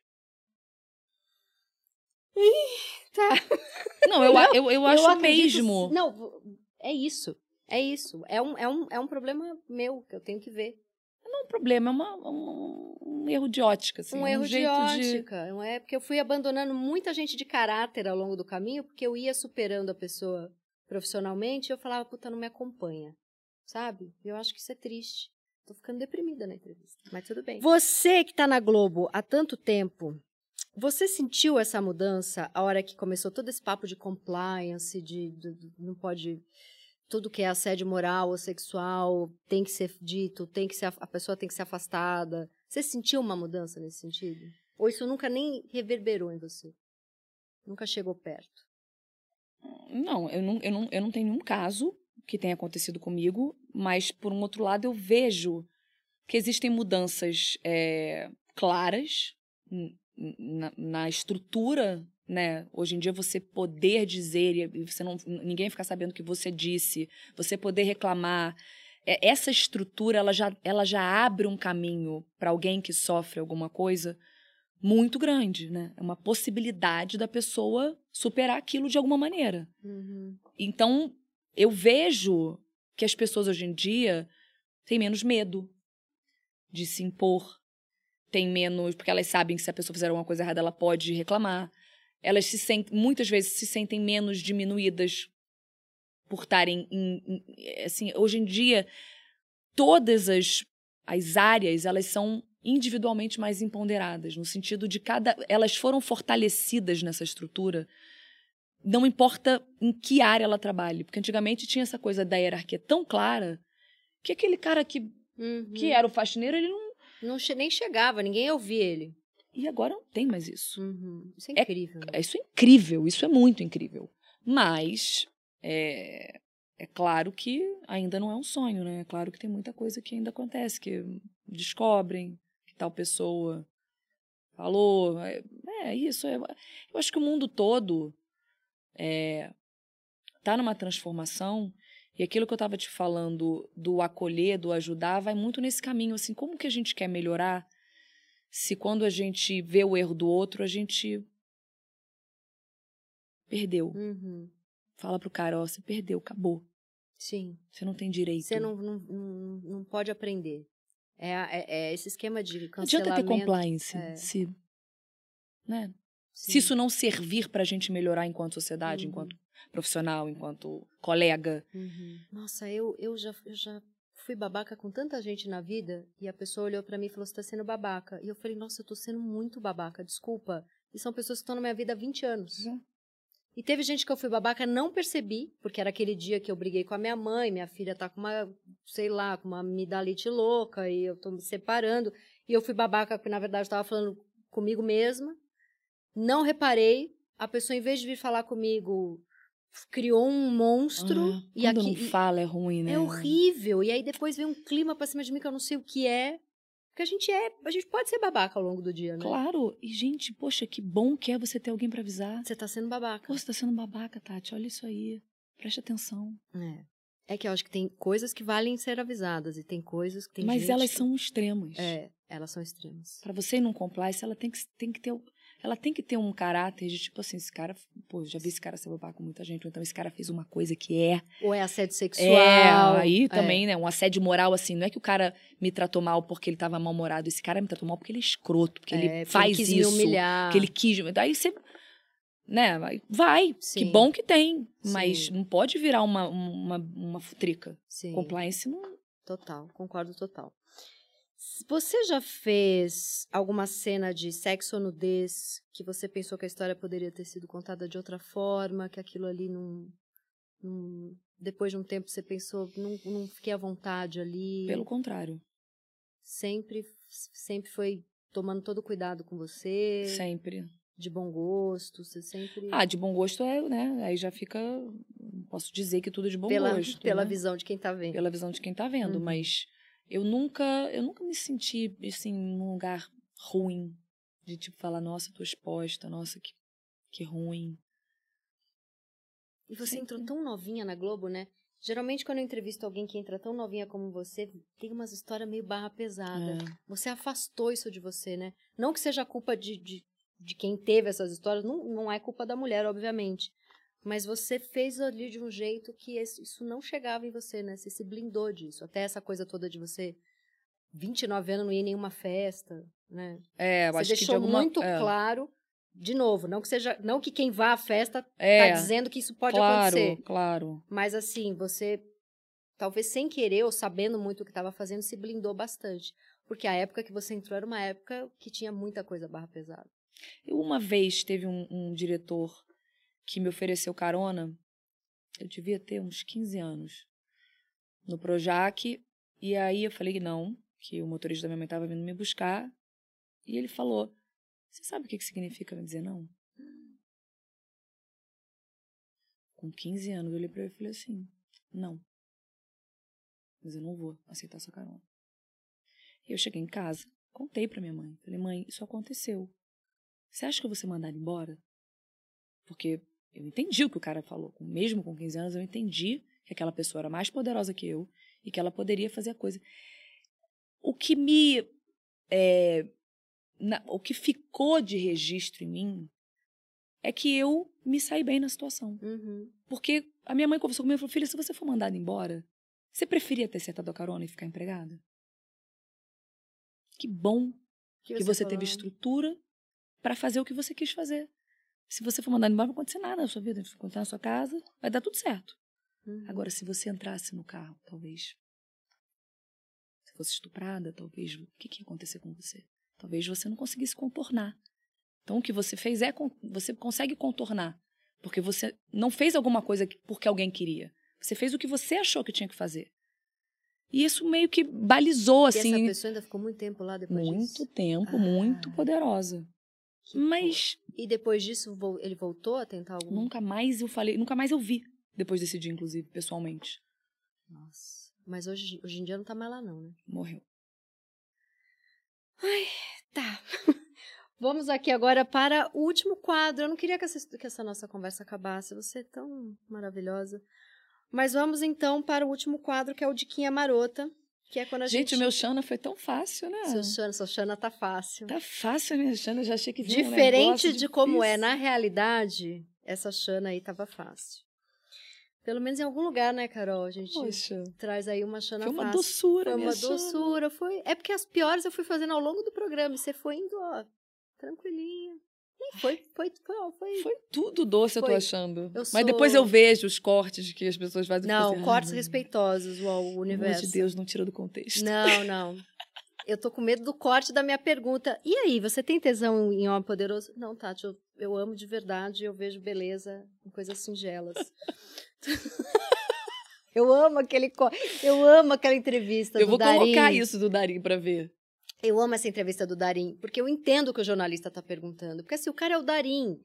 Tá. Não, eu, a- eu, eu acho acredito- mesmo. Não, é isso. É isso. É um, é, um, é um problema meu que eu tenho que ver. Não é um problema, é uma, um, um erro de ótica. Assim, um é erro de ótica. Não é porque eu fui abandonando muita gente de caráter ao longo do caminho, porque eu ia superando a pessoa profissionalmente e eu falava, puta, não me acompanha. Sabe? Eu acho que isso é triste. Tô ficando deprimida na entrevista. Mas tudo bem. Você que tá na Globo há tanto tempo, você sentiu essa mudança a hora que começou todo esse papo de compliance, de, de- de- não pode tudo que é assédio moral ou sexual tem que ser dito, tem que ser a pessoa tem que ser afastada. Você sentiu uma mudança nesse sentido? Ou isso nunca nem reverberou em você? Nunca chegou perto? Não, eu não, eu, não, eu não tenho nenhum caso que tenha acontecido comigo, mas, por um outro lado, eu vejo que existem mudanças é, claras na, na estrutura, né? Hoje em dia, você poder dizer e você não, ninguém ficar sabendo o que você disse, você poder reclamar. É, essa estrutura, ela já, ela já abre um caminho para alguém que sofre alguma coisa muito grande, né? É uma possibilidade da pessoa superar aquilo de alguma maneira. Então, eu vejo que as pessoas hoje em dia têm menos medo de se impor, têm menos, porque elas sabem que se a pessoa fizer alguma coisa errada, ela pode reclamar. Elas se sentem, muitas vezes se sentem menos diminuídas por estarem em, em- assim, hoje em dia todas as as áreas, elas são individualmente mais empoderadas, no sentido de cada elas foram fortalecidas nessa estrutura não importa em que área ela trabalhe. Porque antigamente tinha essa coisa da hierarquia tão clara que aquele cara que, que era o faxineiro, ele não. Não che- nem chegava, ninguém ouvia ele. E agora não tem mais isso. Isso é É- incrível. né? Isso é incrível, isso é muito incrível. Mas é, é claro que ainda não é um sonho, né? É claro que tem muita coisa que ainda acontece, que descobrem que tal pessoa falou. É, é isso. é- eu acho que o mundo todo é, tá numa transformação. E aquilo que eu estava te falando do acolher, do ajudar, vai muito nesse caminho. Assim, como que a gente quer melhorar se quando a gente vê o erro do outro, a gente perdeu. Uhum. Fala pro cara, ó, você perdeu, acabou. Sim. Você não tem direito. Você não, não, não, não pode aprender. É, é, é esse esquema de Não adianta ter cancelamento. compliance é. se, né? Sim. se isso não servir pra gente melhorar enquanto sociedade, Uhum. enquanto profissional, enquanto colega. Uhum. Nossa, eu, eu, já, eu já fui babaca com tanta gente na vida e a pessoa olhou pra mim e falou: Você tá sendo babaca. E eu falei: Nossa, eu tô sendo muito babaca, desculpa. E são pessoas que estão na minha vida há 20 anos. Uhum. E teve gente que eu fui babaca, não percebi, porque era aquele dia que eu briguei com a minha mãe, minha filha tá com uma, sei lá, com uma amidalite louca e eu tô me separando. E eu fui babaca, porque na verdade eu tava falando comigo mesma. Não reparei. A pessoa, em vez de vir falar comigo, criou um monstro. Ah, e quando aqui, não fala é ruim, né? é horrível. E aí depois vem um clima pra cima de mim que eu não sei o que é. Porque a gente é, a gente pode ser babaca ao longo do dia, né? Claro. E, gente, poxa, que bom que é você ter alguém pra avisar. Você tá sendo babaca. Pô, você tá sendo babaca, Tati. Olha isso aí. Preste atenção. É. É que eu acho que tem coisas que valem ser avisadas e tem coisas que tem Mas elas que- são extremas. É, elas são extremas. Pra você ir num compliance, ela tem que, tem que ter. Ela tem que ter um caráter de tipo assim, esse cara, pô, já vi esse cara se babá com muita gente, ou então esse cara fez uma coisa que é. Ou é assédio sexual. É, aí também, é. né? Um assédio moral, assim, não é que o cara me tratou mal porque ele tava mal-humorado, esse cara me tratou mal porque ele é escroto, porque é, ele faz porque ele isso. Humilhar. Que ele quis. Daí você. Né? Vai. Sim. Que bom que tem. Mas Sim. não pode virar uma, uma, uma futrica. Sim. Compliance não. Total, concordo total. Você já fez alguma cena de sexo ou nudez que você pensou que a história poderia ter sido contada de outra forma, que aquilo ali não. não depois de um tempo você pensou, não, não fiquei à vontade ali? Pelo contrário. Sempre, sempre foi tomando todo cuidado com você? Sempre. De bom gosto, você sempre. Ah, de bom gosto é, né? Aí já fica. Posso dizer que tudo de bom pela, gosto. Pela né? visão de quem tá vendo. Pela visão de quem tá vendo, uhum. mas eu nunca, eu nunca me senti assim num lugar ruim de tipo falar, nossa, tô exposta, nossa, que que ruim. E você Sim. entrou tão novinha na Globo, né? Geralmente, quando eu entrevisto alguém que entra tão novinha como você, tem umas histórias meio barra pesada. É. Você afastou isso de você, né? Não que seja culpa de, de, de quem teve essas histórias, não, não é culpa da mulher, obviamente. Mas você fez ali de um jeito que isso não chegava em você, né? Você se blindou disso. Até essa coisa toda de você 29 anos não ir em nenhuma festa, né? É, eu você acho deixou que de alguma... muito é. claro, de novo, não que seja, não que quem vá à festa é, tá dizendo que isso pode claro, acontecer. Claro. Mas assim, você talvez sem querer ou sabendo muito o que estava fazendo, se blindou bastante. Porque a época que você entrou era uma época que tinha muita coisa barra pesada. Uma vez teve um, um diretor que me ofereceu carona, eu devia ter uns 15 anos, no Projac, e aí eu falei não, que o motorista da minha mãe estava vindo me buscar, e ele falou, você sabe o que, que significa me dizer não? Com 15 anos, eu olhei pra ele e falei assim, não. Mas eu não vou aceitar essa carona. E eu cheguei em casa, contei pra minha mãe. Falei, mãe, isso aconteceu. Você acha que eu vou ser mandada embora? Porque eu entendi o que o cara falou. Mesmo com 15 anos, eu entendi que aquela pessoa era mais poderosa que eu e que ela poderia fazer a coisa. O que me. É, na, o que ficou de registro em mim é que eu me saí bem na situação. Uhum. Porque a minha mãe conversou comigo e falou: filha, se você for mandada embora, você preferia ter acertado a carona e ficar empregada? Que bom que, que você, você teve estrutura para fazer o que você quis fazer. Se você for mandado embora, não vai acontecer nada na sua vida. Vai continuar na sua casa, vai dar tudo certo. Uhum. Agora, se você entrasse no carro, talvez. Se fosse estuprada, talvez. O que, que ia acontecer com você? Talvez você não conseguisse contornar. Então, o que você fez é. Você consegue contornar. Porque você não fez alguma coisa porque alguém queria. Você fez o que você achou que tinha que fazer. E isso meio que balizou, assim. E essa pessoa ainda ficou muito tempo lá depois muito disso? Tempo, ah. muito poderosa. Que Mas. E depois disso, ele voltou a tentar algum? Nunca mais eu falei, nunca mais eu vi depois desse dia, inclusive, pessoalmente. Nossa. Mas hoje, hoje em dia não tá mais lá, não, né? Morreu. Ai, tá. Vamos aqui agora para o último quadro. Eu não queria que essa, que essa nossa conversa acabasse. Você é tão maravilhosa. Mas vamos então para o último quadro, que é o Diquinha Marota. Que é quando a gente, gente, o meu Xana foi tão fácil, né? Seu Xana, seu Xana tá fácil. Tá fácil minha Xana, eu já achei que vinha Diferente um de como é na realidade, essa Xana aí tava fácil. Pelo menos em algum lugar, né, Carol? A gente Poxa. traz aí uma Xana fácil. Foi uma doçura, Foi uma doçura. Foi... É porque as piores eu fui fazendo ao longo do programa. E você foi indo, ó, tranquilinha. Foi, foi, foi, foi. Tudo doce, eu tô achando. Eu. Mas depois eu vejo os cortes que as pessoas fazem. Não, assim, cortes respeitosos, o universo. Pelo de Deus, não tira do contexto. Não, não. Eu tô com medo do corte da minha pergunta. E aí, você tem tesão em Homem Poderoso? Não, Tati, eu, eu amo de verdade, eu vejo beleza em coisas singelas. eu amo aquele eu amo aquela entrevista eu do vou Darim. colocar isso do Darim para ver. Eu amo essa entrevista do Darim, porque eu entendo o que o jornalista está perguntando. Porque assim, o cara é o Darim.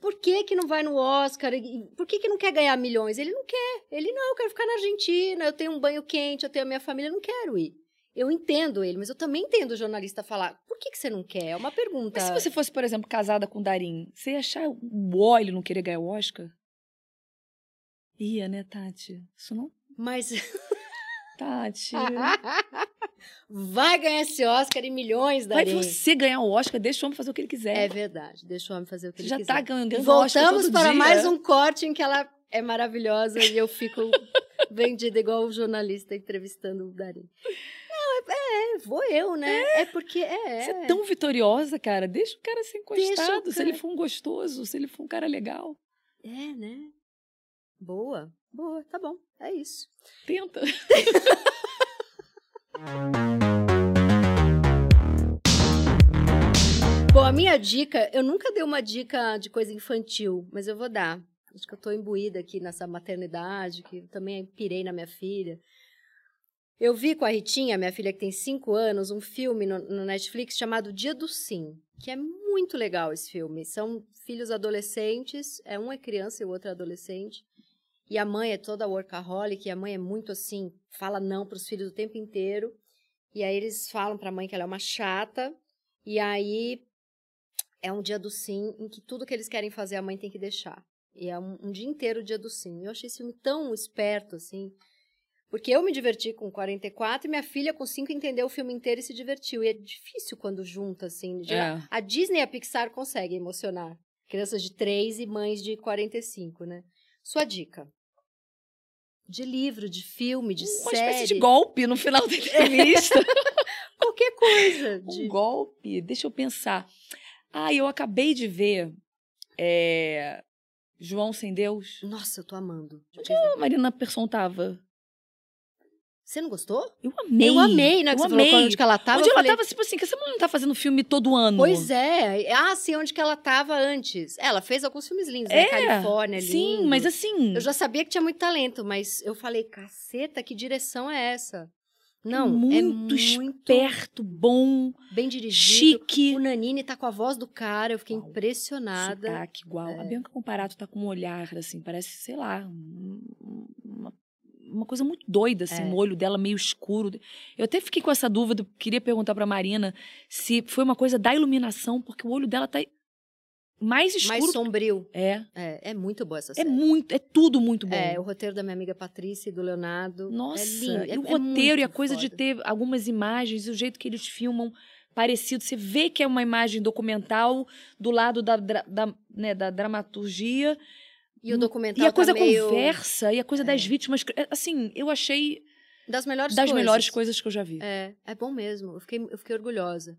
Por que, que não vai no Oscar? Por que, que não quer ganhar milhões? Ele não quer. Ele não, eu quero ficar na Argentina, eu tenho um banho quente, eu tenho a minha família, eu não quero ir. Eu entendo ele, mas eu também entendo o jornalista falar, por que, que você não quer? É uma pergunta. Mas se você fosse, por exemplo, casada com o Darim, você ia achar o ele não querer ganhar o Oscar? Ia, né, Tati? Isso não. Mas. Tati. Vai ganhar esse Oscar e milhões, Vai Darim. você ganhar o Oscar, deixa o homem fazer o que ele quiser. É verdade. Deixa o homem fazer o que ele já quiser. tá ganhando, ganhando Oscar Voltamos para dia. mais um corte em que ela é maravilhosa e eu fico vendida igual o jornalista entrevistando o Darim. Não, é, é, vou eu, né? É, porque é. Você é tão vitoriosa, cara. Deixa o cara ser encostado. Se ele cara- for um gostoso, se ele for um cara legal. É, né? Boa, boa, tá bom. É isso. Tenta. Bom, a minha dica, eu nunca dei uma dica de coisa infantil, mas eu vou dar. Acho que eu tô imbuída aqui nessa maternidade, que eu também pirei na minha filha. Eu vi com a Ritinha, minha filha que tem 5 anos, um filme no, no Netflix chamado Dia do Sim, que é muito legal esse filme. São filhos adolescentes, é um é criança e o outro é adolescente. E a mãe é toda workaholic, e a mãe é muito assim, fala não para os filhos o tempo inteiro. E aí eles falam para a mãe que ela é uma chata, e aí é um dia do sim em que tudo que eles querem fazer a mãe tem que deixar. E é um, um dia inteiro o dia do sim. Eu achei esse filme tão esperto, assim. Porque eu me diverti com 44 e minha filha com 5 entendeu o filme inteiro e se divertiu. E é difícil quando junta, assim. É. A Disney e a Pixar conseguem emocionar. Crianças de 3 e mães de 45, né? Sua dica. De livro, de filme, de Uma série. espécie de golpe no final da entrevista. Qualquer coisa. um De... golpe. Deixa eu pensar. Ah, eu acabei de ver é, João Sem Deus. Nossa, eu tô amando. A Marina Persson tava. Você não gostou? Eu amei. Eu amei, né? Que eu você amei. falou onde que ela tava. Onde ela falei, tava, tipo assim, que essa mulher não tá fazendo filme todo ano. Pois é. Ah, sim, onde que ela tava antes. Ela fez alguns filmes lindos, né? É, Califórnia, Sim, lindo. mas assim. Eu já sabia que tinha muito talento, mas eu falei, caceta, que direção é essa? Não, muito, é muito esperto, bom, bem dirigido. chique. O Nanini tá com a voz do cara, eu fiquei Uau. impressionada. Sotaque igual. A É. Bianca Comparato tá com um olhar, assim, parece, sei lá, um- uma, uma coisa muito doida, assim, É. o olho dela meio escuro. Eu até fiquei com essa dúvida, queria perguntar pra Marina se foi uma coisa da iluminação, porque o olho dela tá mais escuro. Mais sombrio. É, É, é muito boa essa é série. muito, é tudo muito bom. É, o roteiro da minha amiga Patrícia e do Leonardo. Nossa, é lindo. e é- o é roteiro e a coisa de foda. ter algumas imagens, e o jeito que eles filmam parecido. Você vê que é uma imagem documental do lado da, da, né, da dramaturgia. E o documental E a coisa tá meio... conversa, e a coisa das É. vítimas. é, Assim, eu achei Das melhores das coisas. melhores coisas que eu já vi. É, é bom mesmo. Eu fiquei, eu fiquei orgulhosa.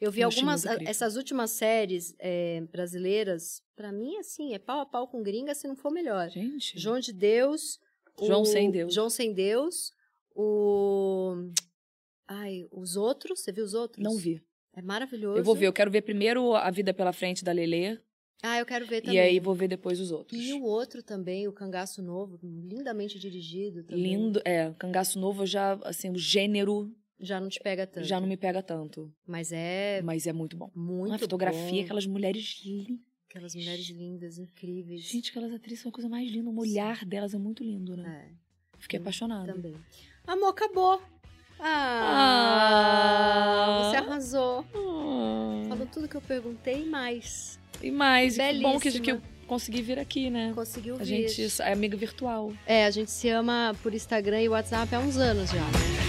Eu vi Eu algumas. Essas últimas séries é, brasileiras, pra mim, assim, é pau a pau com gringa se não for melhor. Gente. João de Deus. João o- Sem Deus. João Sem Deus. O. Ai, os outros. Você viu os outros? Não vi. É maravilhoso. Eu vou ver. Eu quero ver primeiro A Vida pela Frente da Lelê. Ah, eu quero ver também. E aí vou ver depois os outros. E o outro também, o Cangaço Novo, lindamente dirigido também. Lindo. É, Cangaço Novo eu já, assim, o gênero Já não te pega tanto. já não me pega tanto. Mas é Mas é muito bom. muito a fotografia, bom. aquelas mulheres lindas. Aquelas mulheres lindas, incríveis. Gente, aquelas atrizes são a coisa mais linda. O olhar delas é muito lindo, né? É, Fiquei apaixonada. também. Amor, acabou. Ah. Ah, você arrasou. Ah. Falou tudo que eu perguntei e mais. E mais, que bom que, que eu consegui vir aqui, né? Conseguiu A vir. gente é amiga virtual. É, a gente se ama por Instagram e WhatsApp há uns anos já.